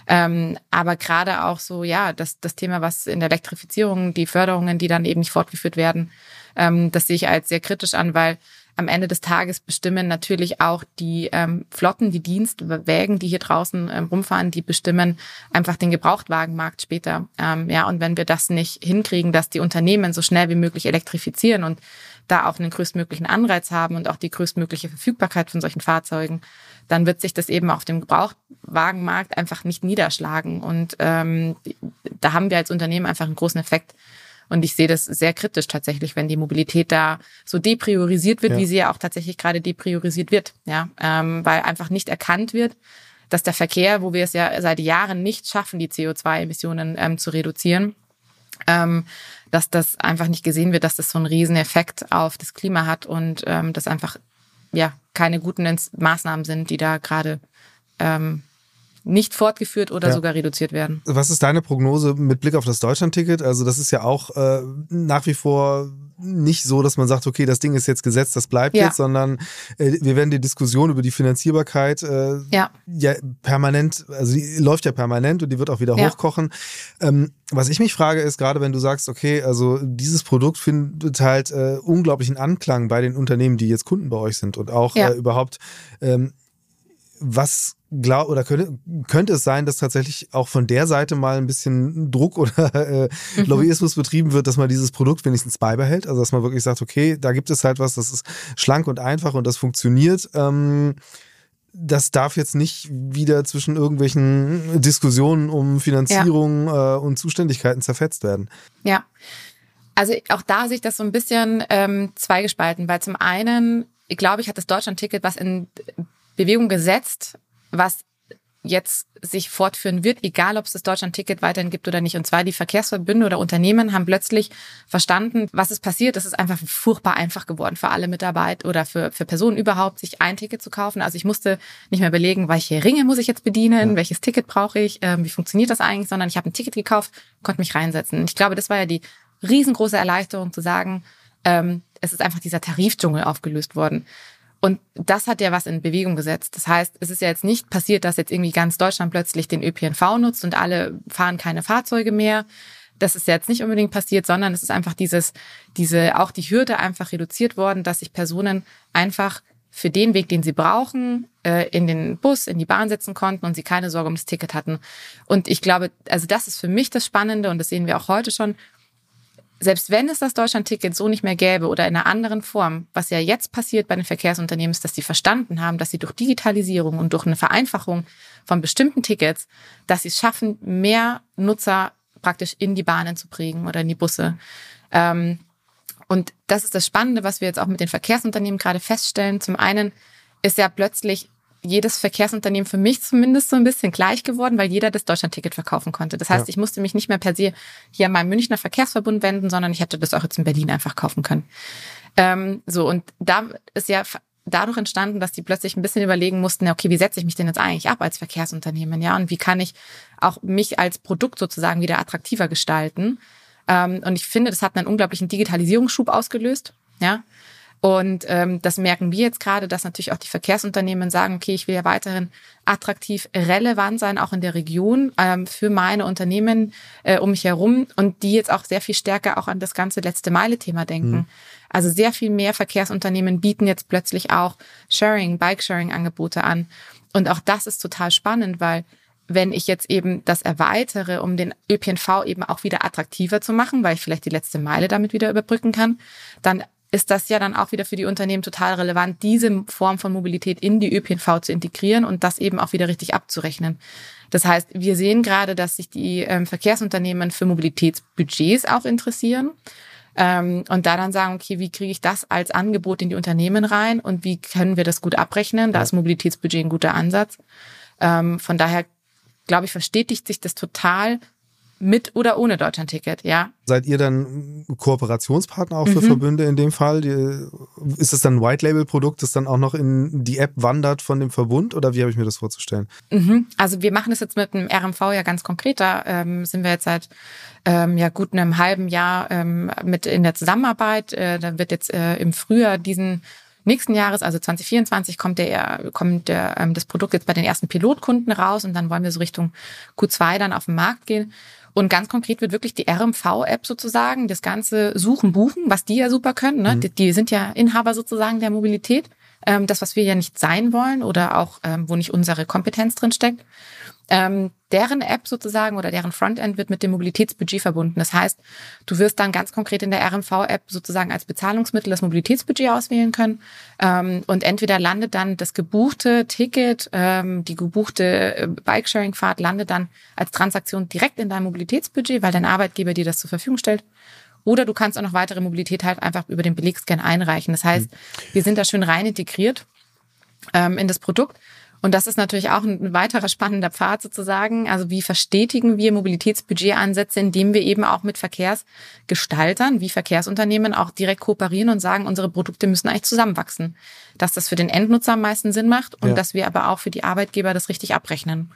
Speaker 2: Ähm, aber gerade auch so, ja, das, das Thema, was in der Elektrifizierung, die Förderungen, die dann eben nicht fortgeführt werden, ähm, das sehe ich als sehr kritisch an, weil am Ende des Tages bestimmen natürlich auch die ähm, Flotten, die Dienstwägen, die hier draußen ähm, rumfahren, die bestimmen einfach den Gebrauchtwagenmarkt später. Ähm, ja, und wenn wir das nicht hinkriegen, dass die Unternehmen so schnell wie möglich elektrifizieren und da auch einen größtmöglichen Anreiz haben und auch die größtmögliche Verfügbarkeit von solchen Fahrzeugen, dann wird sich das eben auf dem Gebrauchtwagenmarkt einfach nicht niederschlagen. Und ähm, da haben wir als Unternehmen einfach einen großen Effekt. Und ich sehe das sehr kritisch tatsächlich, wenn die Mobilität da so depriorisiert wird, ja. wie sie ja auch tatsächlich gerade depriorisiert wird. Ja, ähm, weil einfach nicht erkannt wird, dass der Verkehr, wo wir es ja seit Jahren nicht schaffen, die CO2-Emissionen ähm, zu reduzieren, ähm, dass das einfach nicht gesehen wird, dass das so einen riesen Effekt auf das Klima hat und ähm, das einfach ja keine guten Maßnahmen sind, die da gerade ähm, nicht fortgeführt oder ja. sogar reduziert werden.
Speaker 3: Was ist deine Prognose mit Blick auf das Deutschlandticket? Also das ist ja auch äh, nach wie vor nicht so, dass man sagt, okay, das Ding ist jetzt gesetzt, das bleibt ja. jetzt, sondern äh, wir werden die Diskussion über die Finanzierbarkeit äh, ja. ja permanent, also die läuft ja permanent und die wird auch wieder hochkochen. Ähm, was ich mich frage ist, gerade wenn du sagst, okay, also dieses Produkt findet halt äh, unglaublichen Anklang bei den Unternehmen, die jetzt Kunden bei euch sind und auch äh, überhaupt ähm, was glaub, oder könnte, könnte es sein, dass tatsächlich auch von der Seite mal ein bisschen Druck oder äh, mhm. Lobbyismus betrieben wird, dass man dieses Produkt wenigstens beibehält? Also dass man wirklich sagt, okay, da gibt es halt was, das ist schlank und einfach und das funktioniert. Ähm, das darf jetzt nicht wieder zwischen irgendwelchen Diskussionen um Finanzierung ja. äh, und Zuständigkeiten zerfetzt werden.
Speaker 2: Ja. Also auch da sehe ich das so ein bisschen ähm, zweigespalten, weil zum einen, ich glaube ich, hat das Deutschland-Ticket was in Bewegung gesetzt, was jetzt sich fortführen wird, egal ob es das Deutschland-Ticket weiterhin gibt oder nicht. Und zwar die Verkehrsverbünde oder Unternehmen haben plötzlich verstanden, was ist passiert. Es ist einfach furchtbar einfach geworden für alle Mitarbeiter oder für, für Personen überhaupt, sich ein Ticket zu kaufen. Also ich musste nicht mehr überlegen, welche Ringe muss ich jetzt bedienen, ja. welches Ticket brauche ich, ähm, wie funktioniert das eigentlich, sondern ich habe ein Ticket gekauft, konnte mich reinsetzen. Ich glaube, das war ja die riesengroße Erleichterung zu sagen, ähm, es ist einfach dieser Tarifdschungel aufgelöst worden. Und das hat ja was in Bewegung gesetzt. Das heißt, es ist ja jetzt nicht passiert, dass jetzt irgendwie ganz Deutschland plötzlich den ÖPNV nutzt und alle fahren keine Fahrzeuge mehr. Das ist jetzt nicht unbedingt passiert, sondern es ist einfach dieses, diese, auch die Hürde einfach reduziert worden, dass sich Personen einfach für den Weg, den sie brauchen, äh, in den Bus, in die Bahn setzen konnten und sie keine Sorge um das Ticket hatten. Und ich glaube, also das ist für mich das Spannende und das sehen wir auch heute schon selbst wenn es das Deutschland-Ticket so nicht mehr gäbe oder in einer anderen Form, was ja jetzt passiert bei den Verkehrsunternehmen, ist, dass sie verstanden haben, dass sie durch Digitalisierung und durch eine Vereinfachung von bestimmten Tickets, dass sie es schaffen, mehr Nutzer praktisch in die Bahnen zu prägen oder in die Busse. Ähm, und das ist das Spannende, was wir jetzt auch mit den Verkehrsunternehmen gerade feststellen. Zum einen ist ja plötzlich jedes Verkehrsunternehmen für mich zumindest so ein bisschen gleich geworden, weil jeder das Deutschlandticket verkaufen konnte. Das heißt, ja. ich musste mich nicht mehr per se hier an meinen Münchner Verkehrsverbund wenden, sondern ich hätte das auch jetzt in Berlin einfach kaufen können. Ähm, so, und da ist ja dadurch entstanden, dass die plötzlich ein bisschen überlegen mussten, okay, wie setze ich mich denn jetzt eigentlich ab als Verkehrsunternehmen, ja, und wie kann ich auch mich als Produkt sozusagen wieder attraktiver gestalten? Ähm, und ich finde, das hat einen unglaublichen Digitalisierungsschub ausgelöst, ja. Und ähm, das merken wir jetzt gerade, dass natürlich auch die Verkehrsunternehmen sagen, okay, ich will ja weiterhin attraktiv relevant sein, auch in der Region ähm, für meine Unternehmen äh, um mich herum und die jetzt auch sehr viel stärker auch an das ganze letzte Meile-Thema denken. Mhm. Also sehr viel mehr Verkehrsunternehmen bieten jetzt plötzlich auch Sharing, Bike-Sharing-Angebote an. Und auch das ist total spannend, weil wenn ich jetzt eben das erweitere, um den ÖPNV eben auch wieder attraktiver zu machen, weil ich vielleicht die letzte Meile damit wieder überbrücken kann, dann ist das ja dann auch wieder für die Unternehmen total relevant, diese Form von Mobilität in die ÖPNV zu integrieren und das eben auch wieder richtig abzurechnen. Das heißt, wir sehen gerade, dass sich die ähm, Verkehrsunternehmen für Mobilitätsbudgets auch interessieren. Ähm, und da dann sagen, okay, wie kriege ich das als Angebot in die Unternehmen rein und wie können wir das gut abrechnen? Da ist Mobilitätsbudget ein guter Ansatz. Ähm, von daher, glaube ich, verstetigt sich das total, mit oder ohne Deutschlandticket, ja.
Speaker 3: Seid ihr dann Kooperationspartner auch für mhm. Verbünde in dem Fall? Ist es dann ein White-Label-Produkt, das dann auch noch in die App wandert von dem Verbund oder wie habe ich mir das vorzustellen?
Speaker 2: Mhm. Also wir machen das jetzt mit dem RMV ja ganz konkret. Da ähm, sind wir jetzt seit ähm, ja gut einem halben Jahr ähm, mit in der Zusammenarbeit. Äh, da wird jetzt äh, im Frühjahr diesen nächsten Jahres, also 2024, kommt der, kommt der, ähm, das Produkt jetzt bei den ersten Pilotkunden raus und dann wollen wir so Richtung Q2 dann auf den Markt gehen. Und ganz konkret wird wirklich die RMV-App sozusagen, das ganze Suchen, Buchen, was die ja super können. Ne? Mhm. Die, die, sind ja Inhaber sozusagen der Mobilität. Ähm, das, was wir ja nicht sein wollen oder auch, ähm, wo nicht unsere Kompetenz drin steckt. Ähm, deren App sozusagen oder deren Frontend wird mit dem Mobilitätsbudget verbunden. Das heißt, du wirst dann ganz konkret in der RMV-App sozusagen als Bezahlungsmittel das Mobilitätsbudget auswählen können. Ähm, und entweder landet dann das gebuchte Ticket, ähm, die gebuchte äh, Bikesharing-Fahrt landet dann als Transaktion direkt in deinem Mobilitätsbudget, weil dein Arbeitgeber dir das zur Verfügung stellt. Oder du kannst auch noch weitere Mobilität halt einfach über den Belegscan einreichen. Das heißt, mhm. wir sind da schön rein integriert ähm, in das Produkt. Und das ist natürlich auch ein weiterer spannender Pfad sozusagen. Also wie verstetigen wir Mobilitätsbudgetansätze, indem wir eben auch mit Verkehrsgestaltern wie Verkehrsunternehmen auch direkt kooperieren und sagen, unsere Produkte müssen eigentlich zusammenwachsen. Dass das für den Endnutzer am meisten Sinn macht und ja. dass wir aber auch für die Arbeitgeber das richtig abrechnen.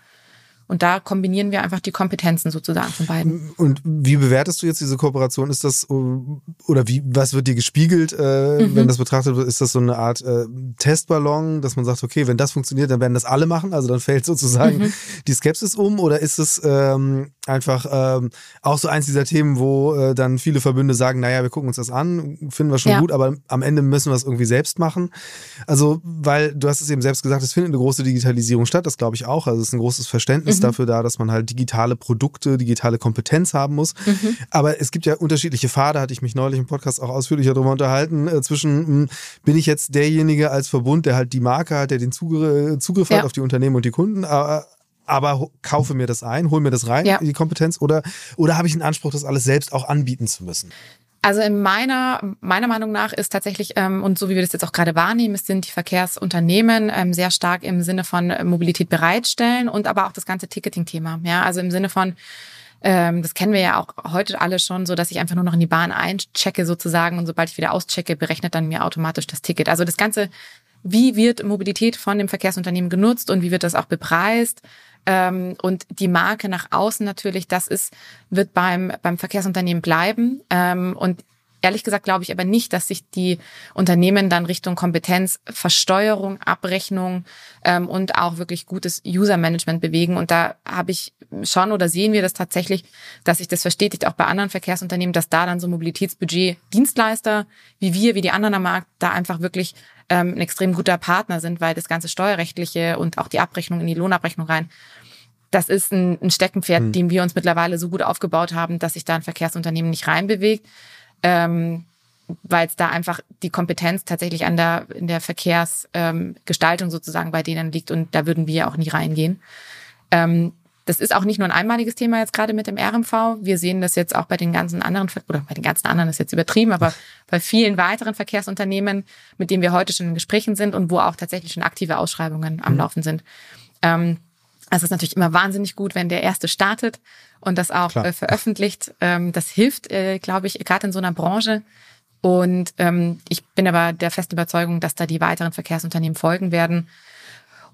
Speaker 2: Und da kombinieren wir einfach die Kompetenzen sozusagen von beiden.
Speaker 3: Und wie bewertest du jetzt diese Kooperation? Ist das oder wie was wird dir gespiegelt, äh, mhm. wenn das betrachtet wird? Ist das so eine Art äh, Testballon, dass man sagt, okay, wenn das funktioniert, dann werden das alle machen, also dann fällt sozusagen mhm. die Skepsis um? Oder ist es ähm, einfach ähm, auch so eins dieser Themen, wo äh, dann viele Verbünde sagen, naja, wir gucken uns das an, finden wir schon ja. gut, aber am Ende müssen wir es irgendwie selbst machen. Also, weil du hast es eben selbst gesagt, es findet eine große Digitalisierung statt, das glaube ich auch. Also es ist ein großes Verständnis mhm. dafür da, dass man halt digitale Produkte, digitale Kompetenz haben muss. Mhm. Aber es gibt ja unterschiedliche Pfade, hatte ich mich neulich im Podcast auch ausführlicher darüber unterhalten, äh, zwischen mh, hm, bin ich jetzt derjenige als Verbund, der halt die Marke hat, der den Zugriff, Zugriff ja. hat auf die Unternehmen und die Kunden, aber aber kaufe mir das ein, hol mir das rein, ja. die Kompetenz, oder, oder habe ich einen Anspruch, das alles selbst auch anbieten zu müssen?
Speaker 2: Also in meiner, meiner Meinung nach ist tatsächlich, ähm, und so wie wir das jetzt auch gerade wahrnehmen, es sind die Verkehrsunternehmen ähm, sehr stark im Sinne von Mobilität bereitstellen und aber auch das ganze Ticketing-Thema. Ja, also im Sinne von, ähm, das kennen wir ja auch heute alle schon, so dass ich einfach nur noch in die Bahn einchecke sozusagen und sobald ich wieder auschecke, berechnet dann mir automatisch das Ticket. Also das ganze, wie wird Mobilität von dem Verkehrsunternehmen genutzt und wie wird das auch bepreist? Ähm, und die Marke nach außen natürlich, das ist, wird beim, beim Verkehrsunternehmen bleiben. Ähm, und ehrlich gesagt glaube ich aber nicht, dass sich die Unternehmen dann Richtung Kompetenz, Versteuerung, Abrechnung ähm, und auch wirklich gutes User-Management bewegen. Und da habe ich schon oder sehen wir das tatsächlich, dass sich das verstetigt auch bei anderen Verkehrsunternehmen, dass da dann so Mobilitätsbudget Dienstleister wie wir, wie die anderen am Markt, da einfach wirklich ähm, ein extrem guter Partner sind, weil das ganze Steuerrechtliche und auch die Abrechnung in die Lohnabrechnung rein das ist ein, ein Steckenpferd, mhm. den wir uns mittlerweile so gut aufgebaut haben, dass sich da ein Verkehrsunternehmen nicht reinbewegt, ähm, weil es da einfach die Kompetenz tatsächlich an der in der Verkehrsgestaltung ähm, sozusagen bei denen liegt und da würden wir auch nie reingehen. Ähm, das ist auch nicht nur ein einmaliges Thema jetzt gerade mit dem RMV. Wir sehen das jetzt auch bei den ganzen anderen, oder bei den ganzen anderen ist jetzt übertrieben, aber bei vielen weiteren Verkehrsunternehmen, mit denen wir heute schon in Gesprächen sind und wo auch tatsächlich schon aktive Ausschreibungen am mhm. Laufen sind. Ähm, also es ist natürlich immer wahnsinnig gut, wenn der erste startet und das auch äh, veröffentlicht. Ähm, das hilft, äh, glaube ich, gerade in so einer Branche. Und ähm, ich bin aber der festen Überzeugung, dass da die weiteren Verkehrsunternehmen folgen werden.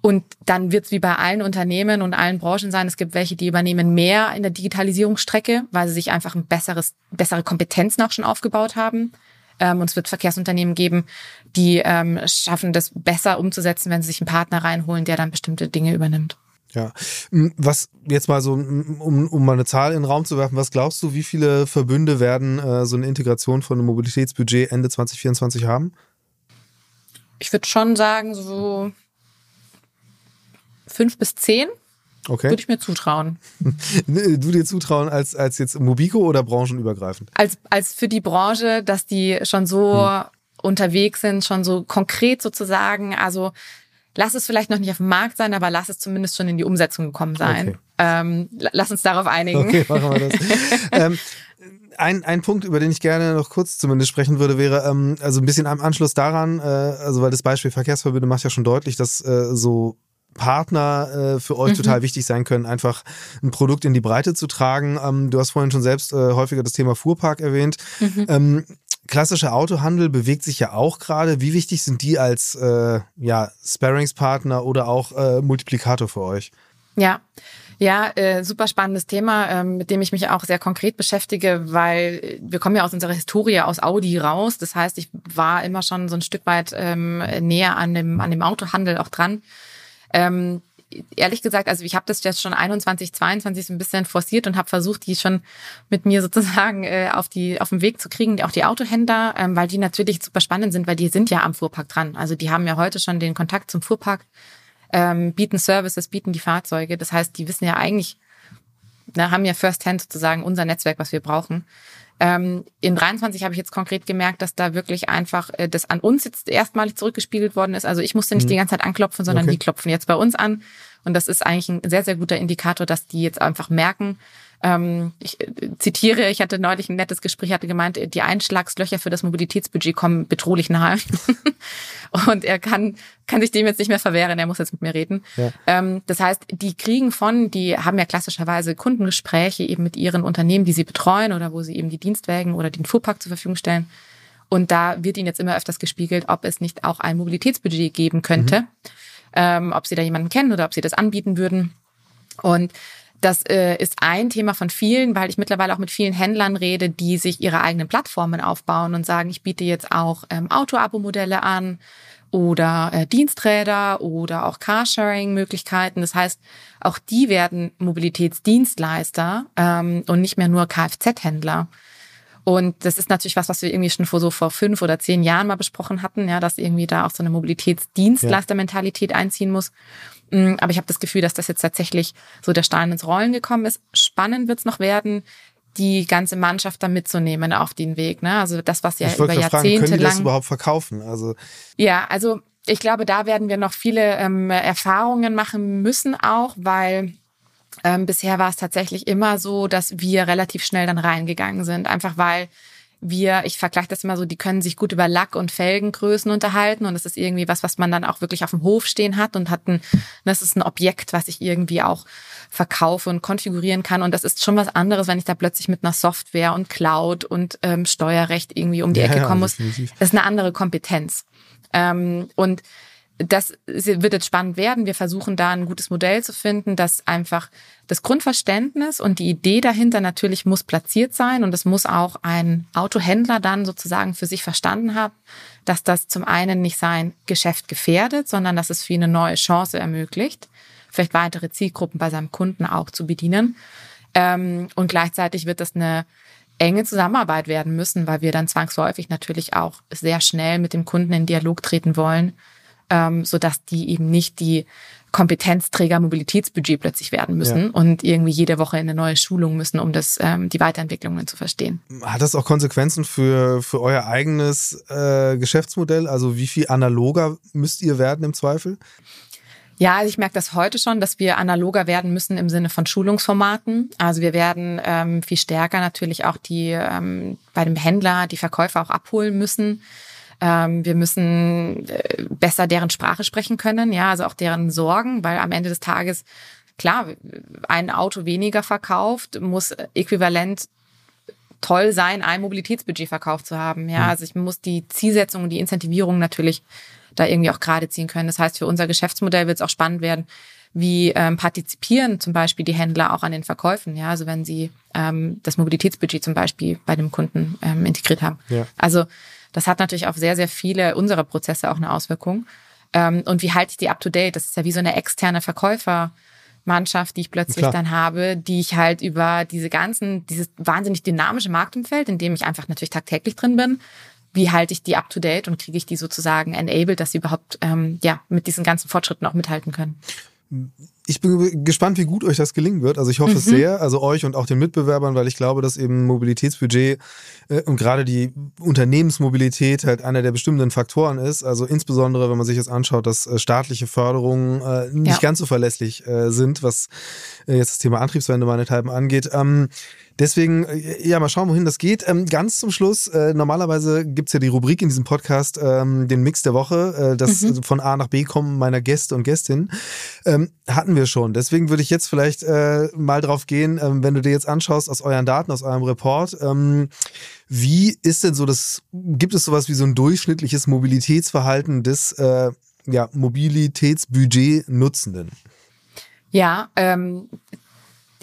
Speaker 2: Und dann wird es wie bei allen Unternehmen und allen Branchen sein. Es gibt welche, die übernehmen mehr in der Digitalisierungsstrecke, weil sie sich einfach ein besseres, bessere Kompetenzen auch schon aufgebaut haben. Ähm, und es wird Verkehrsunternehmen geben, die ähm, schaffen, das besser umzusetzen, wenn sie sich einen Partner reinholen, der dann bestimmte Dinge übernimmt.
Speaker 3: Ja, was jetzt mal so, um, um mal eine Zahl in den Raum zu werfen, was glaubst du, wie viele Verbünde werden äh, so eine Integration von einem Mobilitätsbudget Ende 2024 haben?
Speaker 2: Ich würde schon sagen, so fünf bis zehn. Okay. Würde ich mir zutrauen.
Speaker 3: du dir zutrauen als, als jetzt Mobico oder branchenübergreifend?
Speaker 2: Als, als für die Branche, dass die schon so hm unterwegs sind, schon so konkret sozusagen. Also lass es vielleicht noch nicht auf dem Markt sein, aber lass es zumindest schon in die Umsetzung gekommen sein. Okay. Ähm, lass uns darauf einigen.
Speaker 3: Okay, machen wir das. ähm, ein, ein Punkt, über den ich gerne noch kurz zumindest sprechen würde, wäre, ähm, also ein bisschen am Anschluss daran, äh, also weil das Beispiel Verkehrsverbünde macht ja schon deutlich, dass äh, so Partner äh, für euch mhm. total wichtig sein können, einfach ein Produkt in die Breite zu tragen. Ähm, du hast vorhin schon selbst äh, häufiger das Thema Fuhrpark erwähnt. Mhm. Ähm, klassischer Autohandel bewegt sich ja auch gerade. Wie wichtig sind die als äh, ja, Sparringspartner oder auch äh, Multiplikator für euch?
Speaker 2: Ja, ja, äh, super spannendes Thema, ähm, mit dem ich mich auch sehr konkret beschäftige, weil wir kommen ja aus unserer Historie aus Audi raus. Das heißt, ich war immer schon so ein Stück weit ähm, näher an dem, an dem Autohandel auch dran. Ähm, ehrlich gesagt, also ich habe das jetzt schon 21, 22 so ein bisschen forciert und habe versucht, die schon mit mir sozusagen äh, auf die auf den Weg zu kriegen, auch die Autohändler, ähm, weil die natürlich super spannend sind, weil die sind ja am Fuhrpark dran. Also die haben ja heute schon den Kontakt zum Fuhrpark, ähm, bieten Services, bieten die Fahrzeuge. Das heißt, die wissen ja eigentlich, na, haben ja First-Hand sozusagen unser Netzwerk, was wir brauchen. Ähm, in 23 habe ich jetzt konkret gemerkt, dass da wirklich einfach äh, das an uns jetzt erstmalig zurückgespiegelt worden ist. Also ich musste nicht mhm. die ganze Zeit anklopfen, sondern okay. die klopfen jetzt bei uns an. Und das ist eigentlich ein sehr, sehr guter Indikator, dass die jetzt einfach merken, ähm, ich äh, zitiere, ich hatte neulich ein nettes Gespräch, hatte gemeint, die Einschlagslöcher für das Mobilitätsbudget kommen bedrohlich nahe. und er kann, kann sich dem jetzt nicht mehr verwehren, er muss jetzt mit mir reden. Ja. Ähm, das heißt, die kriegen von, die haben ja klassischerweise Kundengespräche eben mit ihren Unternehmen, die sie betreuen oder wo sie eben die Dienstwägen oder den Fuhrpark zur Verfügung stellen. Und da wird ihnen jetzt immer öfters gespiegelt, ob es nicht auch ein Mobilitätsbudget geben könnte, mhm. ähm, ob sie da jemanden kennen oder ob sie das anbieten würden. Und das äh, ist ein Thema von vielen, weil ich mittlerweile auch mit vielen Händlern rede, die sich ihre eigenen Plattformen aufbauen und sagen, ich biete jetzt auch ähm, Auto-Abo-Modelle an oder äh, Diensträder oder auch Carsharing-Möglichkeiten. Das heißt, auch die werden Mobilitätsdienstleister ähm, und nicht mehr nur Kfz-Händler. Und das ist natürlich was, was wir irgendwie schon vor so vor fünf oder zehn Jahren mal besprochen hatten, ja, dass irgendwie da auch so eine Mobilitätsdienstleister-Mentalität einziehen muss. Mm, aber ich habe das Gefühl, dass das jetzt tatsächlich so der Stein ins Rollen gekommen ist. Spannend wird's noch werden, die ganze Mannschaft da mitzunehmen auf den Weg. Ne? Also das, was ja ich über Jahrzehnte fragen, können die
Speaker 3: das überhaupt verkaufen? Also
Speaker 2: ja, also ich glaube, da werden wir noch viele ähm, Erfahrungen machen müssen auch, weil ähm, bisher war es tatsächlich immer so, dass wir relativ schnell dann reingegangen sind, einfach weil wir, ich vergleiche das immer so, die können sich gut über Lack- und Felgengrößen unterhalten und das ist irgendwie was, was man dann auch wirklich auf dem Hof stehen hat und hat ein, das ist ein Objekt, was ich irgendwie auch verkaufe und konfigurieren kann und das ist schon was anderes, wenn ich da plötzlich mit einer Software und Cloud und ähm, Steuerrecht irgendwie um die ja, Ecke kommen muss. Das ist eine andere Kompetenz. Ähm, und das wird jetzt spannend werden. Wir versuchen da ein gutes Modell zu finden, das einfach das Grundverständnis und die Idee dahinter natürlich muss platziert sein und es muss auch ein Autohändler dann sozusagen für sich verstanden haben, dass das zum einen nicht sein Geschäft gefährdet, sondern dass es für ihn eine neue Chance ermöglicht, vielleicht weitere Zielgruppen bei seinem Kunden auch zu bedienen. Ähm, und gleichzeitig wird das eine enge Zusammenarbeit werden müssen, weil wir dann zwangsläufig natürlich auch sehr schnell mit dem Kunden in Dialog treten wollen ähm, sodass die eben nicht die Kompetenzträger Mobilitätsbudget plötzlich werden müssen ja. und irgendwie jede Woche in eine neue Schulung müssen, um das, ähm, die Weiterentwicklungen zu verstehen.
Speaker 3: Hat das auch Konsequenzen für, für euer eigenes äh, Geschäftsmodell? Also wie viel analoger müsst ihr werden im Zweifel?
Speaker 2: Ja, also ich merke das heute schon, dass wir analoger werden müssen im Sinne von Schulungsformaten. Also wir werden ähm, viel stärker natürlich auch die ähm, bei dem Händler die Verkäufer auch abholen müssen ähm, wir müssen äh, besser deren Sprache sprechen können, ja, also auch deren Sorgen, weil am Ende des Tages, klar, ein Auto weniger verkauft, muss äquivalent toll sein, ein Mobilitätsbudget verkauft zu haben. Ja, mhm. also ich muss die Zielsetzung und die Incentivierung natürlich da irgendwie auch gerade ziehen können. Das heißt, für unser Geschäftsmodell wird es auch spannend werden, wie ähm, partizipieren zum Beispiel die Händler auch an den Verkäufen, ja, also wenn sie ähm, das Mobilitätsbudget zum Beispiel bei dem Kunden ähm, integriert haben. Ja. Also das hat natürlich auf sehr, sehr viele unserer Prozesse auch eine Auswirkung. Ähm, und wie halte ich die up to date? Das ist ja wie so eine externe Verkäufermannschaft, die ich plötzlich Klar. dann habe, die ich halt über diese ganzen, dieses wahnsinnig dynamische Marktumfeld, in dem ich einfach natürlich tagtäglich drin bin, wie halte ich die up to date und kriege ich die sozusagen enabled, dass sie überhaupt ähm, ja mit diesen ganzen Fortschritten auch mithalten können?
Speaker 3: Ich bin gespannt, wie gut euch das gelingen wird. Also ich hoffe mhm. es sehr, also euch und auch den Mitbewerbern, weil ich glaube, dass eben Mobilitätsbudget äh, und gerade die Unternehmensmobilität halt einer der bestimmenden Faktoren ist. Also insbesondere, wenn man sich jetzt anschaut, dass äh, staatliche Förderungen äh, nicht ja. ganz so verlässlich sind, was jetzt das Thema Antriebswende meinethalben angeht. Ähm, Deswegen, ja, mal schauen, wohin das geht. Ähm, ganz zum Schluss, äh, normalerweise gibt's ja die Rubrik in diesem Podcast, ähm, den Mix der Woche, äh, das mhm. von A nach B kommen meiner Gäste und Gästinnen. Ähm, hatten wir schon. Deswegen würde ich jetzt vielleicht äh, mal drauf gehen, ähm, wenn du dir jetzt anschaust aus euren Daten, aus eurem Report, ähm, wie ist denn so das, gibt es sowas wie so ein durchschnittliches Mobilitätsverhalten des äh, ja, Mobilitätsbudget-Nutzenden?
Speaker 2: Ja, ähm,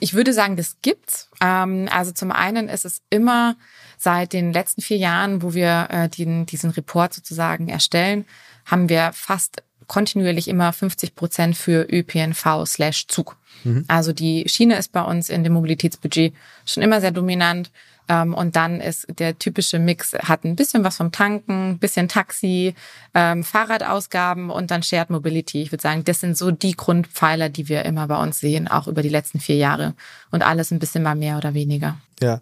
Speaker 2: ich würde sagen, das gibt's. Ähm, also zum einen ist es immer seit den letzten vier Jahren, wo wir äh, den, diesen Report sozusagen erstellen, haben wir fast kontinuierlich immer 50 Prozent für ÖPNV slash Zug. Mhm. Also die Schiene ist bei uns in dem Mobilitätsbudget schon immer sehr dominant. Ähm, und dann ist der typische Mix, hat ein bisschen was vom Tanken, bisschen Taxi, ähm, Fahrradausgaben und dann Shared Mobility. Ich würde sagen, das sind so die Grundpfeiler, die wir immer bei uns sehen, auch über die letzten vier Jahre. Und alles ein bisschen mal mehr oder weniger.
Speaker 3: Ja,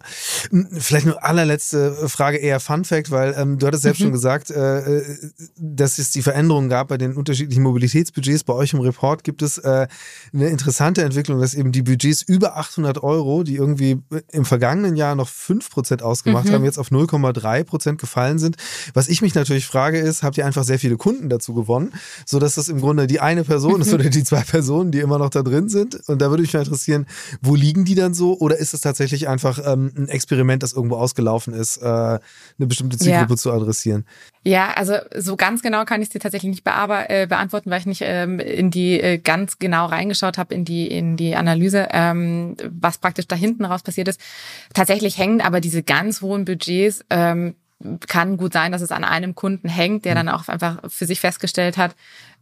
Speaker 3: vielleicht nur allerletzte Frage, eher Fun Fact, weil ähm, du hattest selbst mhm. schon gesagt, äh, äh, dass es die Veränderungen gab bei den unterschiedlichen Mobilitätsbudgets. Bei euch im Report gibt es äh, eine interessante Entwicklung, dass eben die Budgets über 800 Euro, die irgendwie im vergangenen Jahr noch 5% ausgemacht mhm. haben, jetzt auf 0,3% gefallen sind. Was ich mich natürlich frage ist, habt ihr einfach sehr viele Kunden dazu gewonnen, sodass das im Grunde die eine Person mhm. ist oder die zwei Personen, die immer noch da drin sind? Und da würde mich mal interessieren, wo liegen die dann so? Oder ist es tatsächlich einfach ähm, ein Experiment, das irgendwo ausgelaufen ist, äh, eine bestimmte Zielgruppe ja. zu adressieren?
Speaker 2: Ja, also so ganz genau kann ich es dir tatsächlich nicht äh, beantworten, weil ich nicht ähm, in die äh, ganz genau reingeschaut habe in die in die Analyse, ähm, was praktisch da hinten raus passiert ist. Tatsächlich hängen aber diese ganz hohen Budgets ähm, kann gut sein, dass es an einem Kunden hängt, der mhm. dann auch einfach für sich festgestellt hat,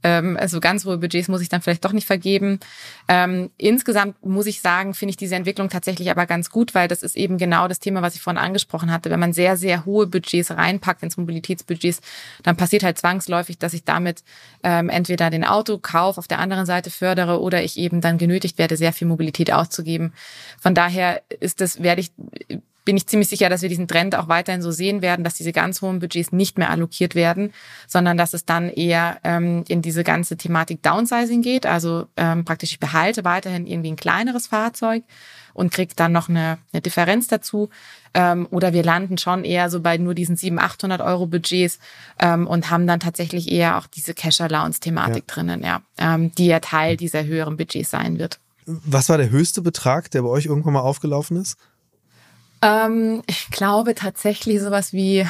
Speaker 2: ähm, also ganz hohe Budgets muss ich dann vielleicht doch nicht vergeben. Ähm, insgesamt muss ich sagen, finde ich diese Entwicklung tatsächlich aber ganz gut, weil das ist eben genau das Thema, was ich vorhin angesprochen hatte. Wenn man sehr, sehr hohe Budgets reinpackt ins Mobilitätsbudgets, dann passiert halt zwangsläufig, dass ich damit ähm, entweder den Autokauf auf der anderen Seite fördere oder ich eben dann genötigt werde, sehr viel Mobilität auszugeben. Von daher ist das, werde ich bin ich ziemlich sicher, dass wir diesen Trend auch weiterhin so sehen werden, dass diese ganz hohen Budgets nicht mehr allokiert werden, sondern dass es dann eher ähm, in diese ganze Thematik Downsizing geht. Also ähm, praktisch ich behalte weiterhin irgendwie ein kleineres Fahrzeug und kriege dann noch eine, eine Differenz dazu. Ähm, oder wir landen schon eher so bei nur diesen 700, 800 Euro Budgets ähm, und haben dann tatsächlich eher auch diese Cash-Allowance-Thematik ja. drinnen, ja, ähm, die ja Teil dieser höheren Budgets sein wird.
Speaker 3: Was war der höchste Betrag, der bei euch irgendwann mal aufgelaufen ist?
Speaker 2: Ähm, ich glaube tatsächlich sowas wie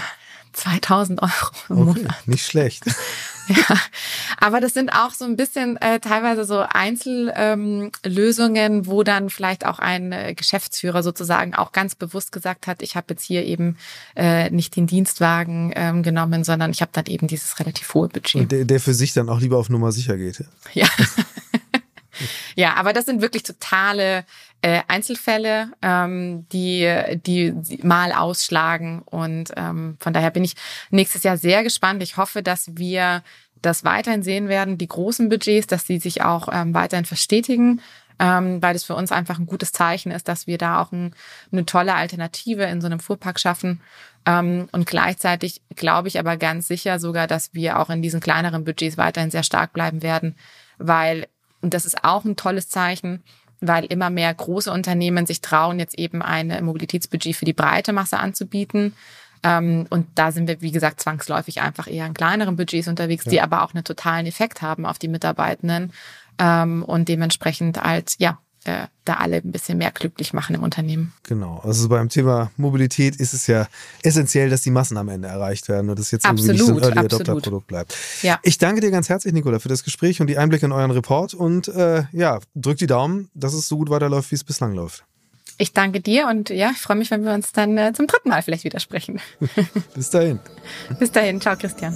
Speaker 2: 2000 Euro im okay, Monat.
Speaker 3: Nicht schlecht.
Speaker 2: ja, aber das sind auch so ein bisschen äh, teilweise so Einzellösungen, ähm, wo dann vielleicht auch ein äh, Geschäftsführer sozusagen auch ganz bewusst gesagt hat, ich habe jetzt hier eben äh, nicht den Dienstwagen ähm, genommen, sondern ich habe dann eben dieses relativ hohe Budget.
Speaker 3: Und der, der für sich dann auch lieber auf Nummer sicher geht.
Speaker 2: Ja. ja, aber das sind wirklich totale äh, Einzelfälle, ähm, die, die mal ausschlagen. Und ähm, von daher bin ich nächstes Jahr sehr gespannt. Ich hoffe, dass wir das weiterhin sehen werden, die großen Budgets, dass die sich auch ähm, weiterhin verstetigen. Ähm, weil das für uns einfach ein gutes Zeichen ist, dass wir da auch ein, eine tolle Alternative in so einem Fuhrpark schaffen. Ähm, und gleichzeitig glaube ich aber ganz sicher sogar, dass wir auch in diesen kleineren Budgets weiterhin sehr stark bleiben werden, weil, und das ist auch ein tolles Zeichen, weil immer mehr große Unternehmen sich trauen, jetzt eben ein Mobilitätsbudget für die breite Masse anzubieten. Ähm, und da sind wir, wie gesagt, zwangsläufig einfach eher in kleineren Budgets unterwegs, ja. die aber auch einen totalen Effekt haben auf die Mitarbeitenden ähm, und dementsprechend als, ja, äh, da alle ein bisschen mehr glücklich machen im Unternehmen.
Speaker 3: Genau. Also beim Thema Mobilität ist es ja essentiell, dass die Massen am Ende erreicht werden und das jetzt
Speaker 2: absolut,
Speaker 3: irgendwie nicht so ein Early Adopter Produkt bleibt. Ja. Ich danke dir ganz herzlich, Nicola, für das Gespräch und die Einblicke in euren Report und äh, ja, drück die Daumen, dass es so gut weiterläuft, wie es bislang läuft.
Speaker 2: Ich danke dir und ja, ich freue mich, wenn wir uns dann äh, zum dritten Mal vielleicht wieder sprechen.
Speaker 3: Bis dahin.
Speaker 2: Bis dahin. Ciao, Christian.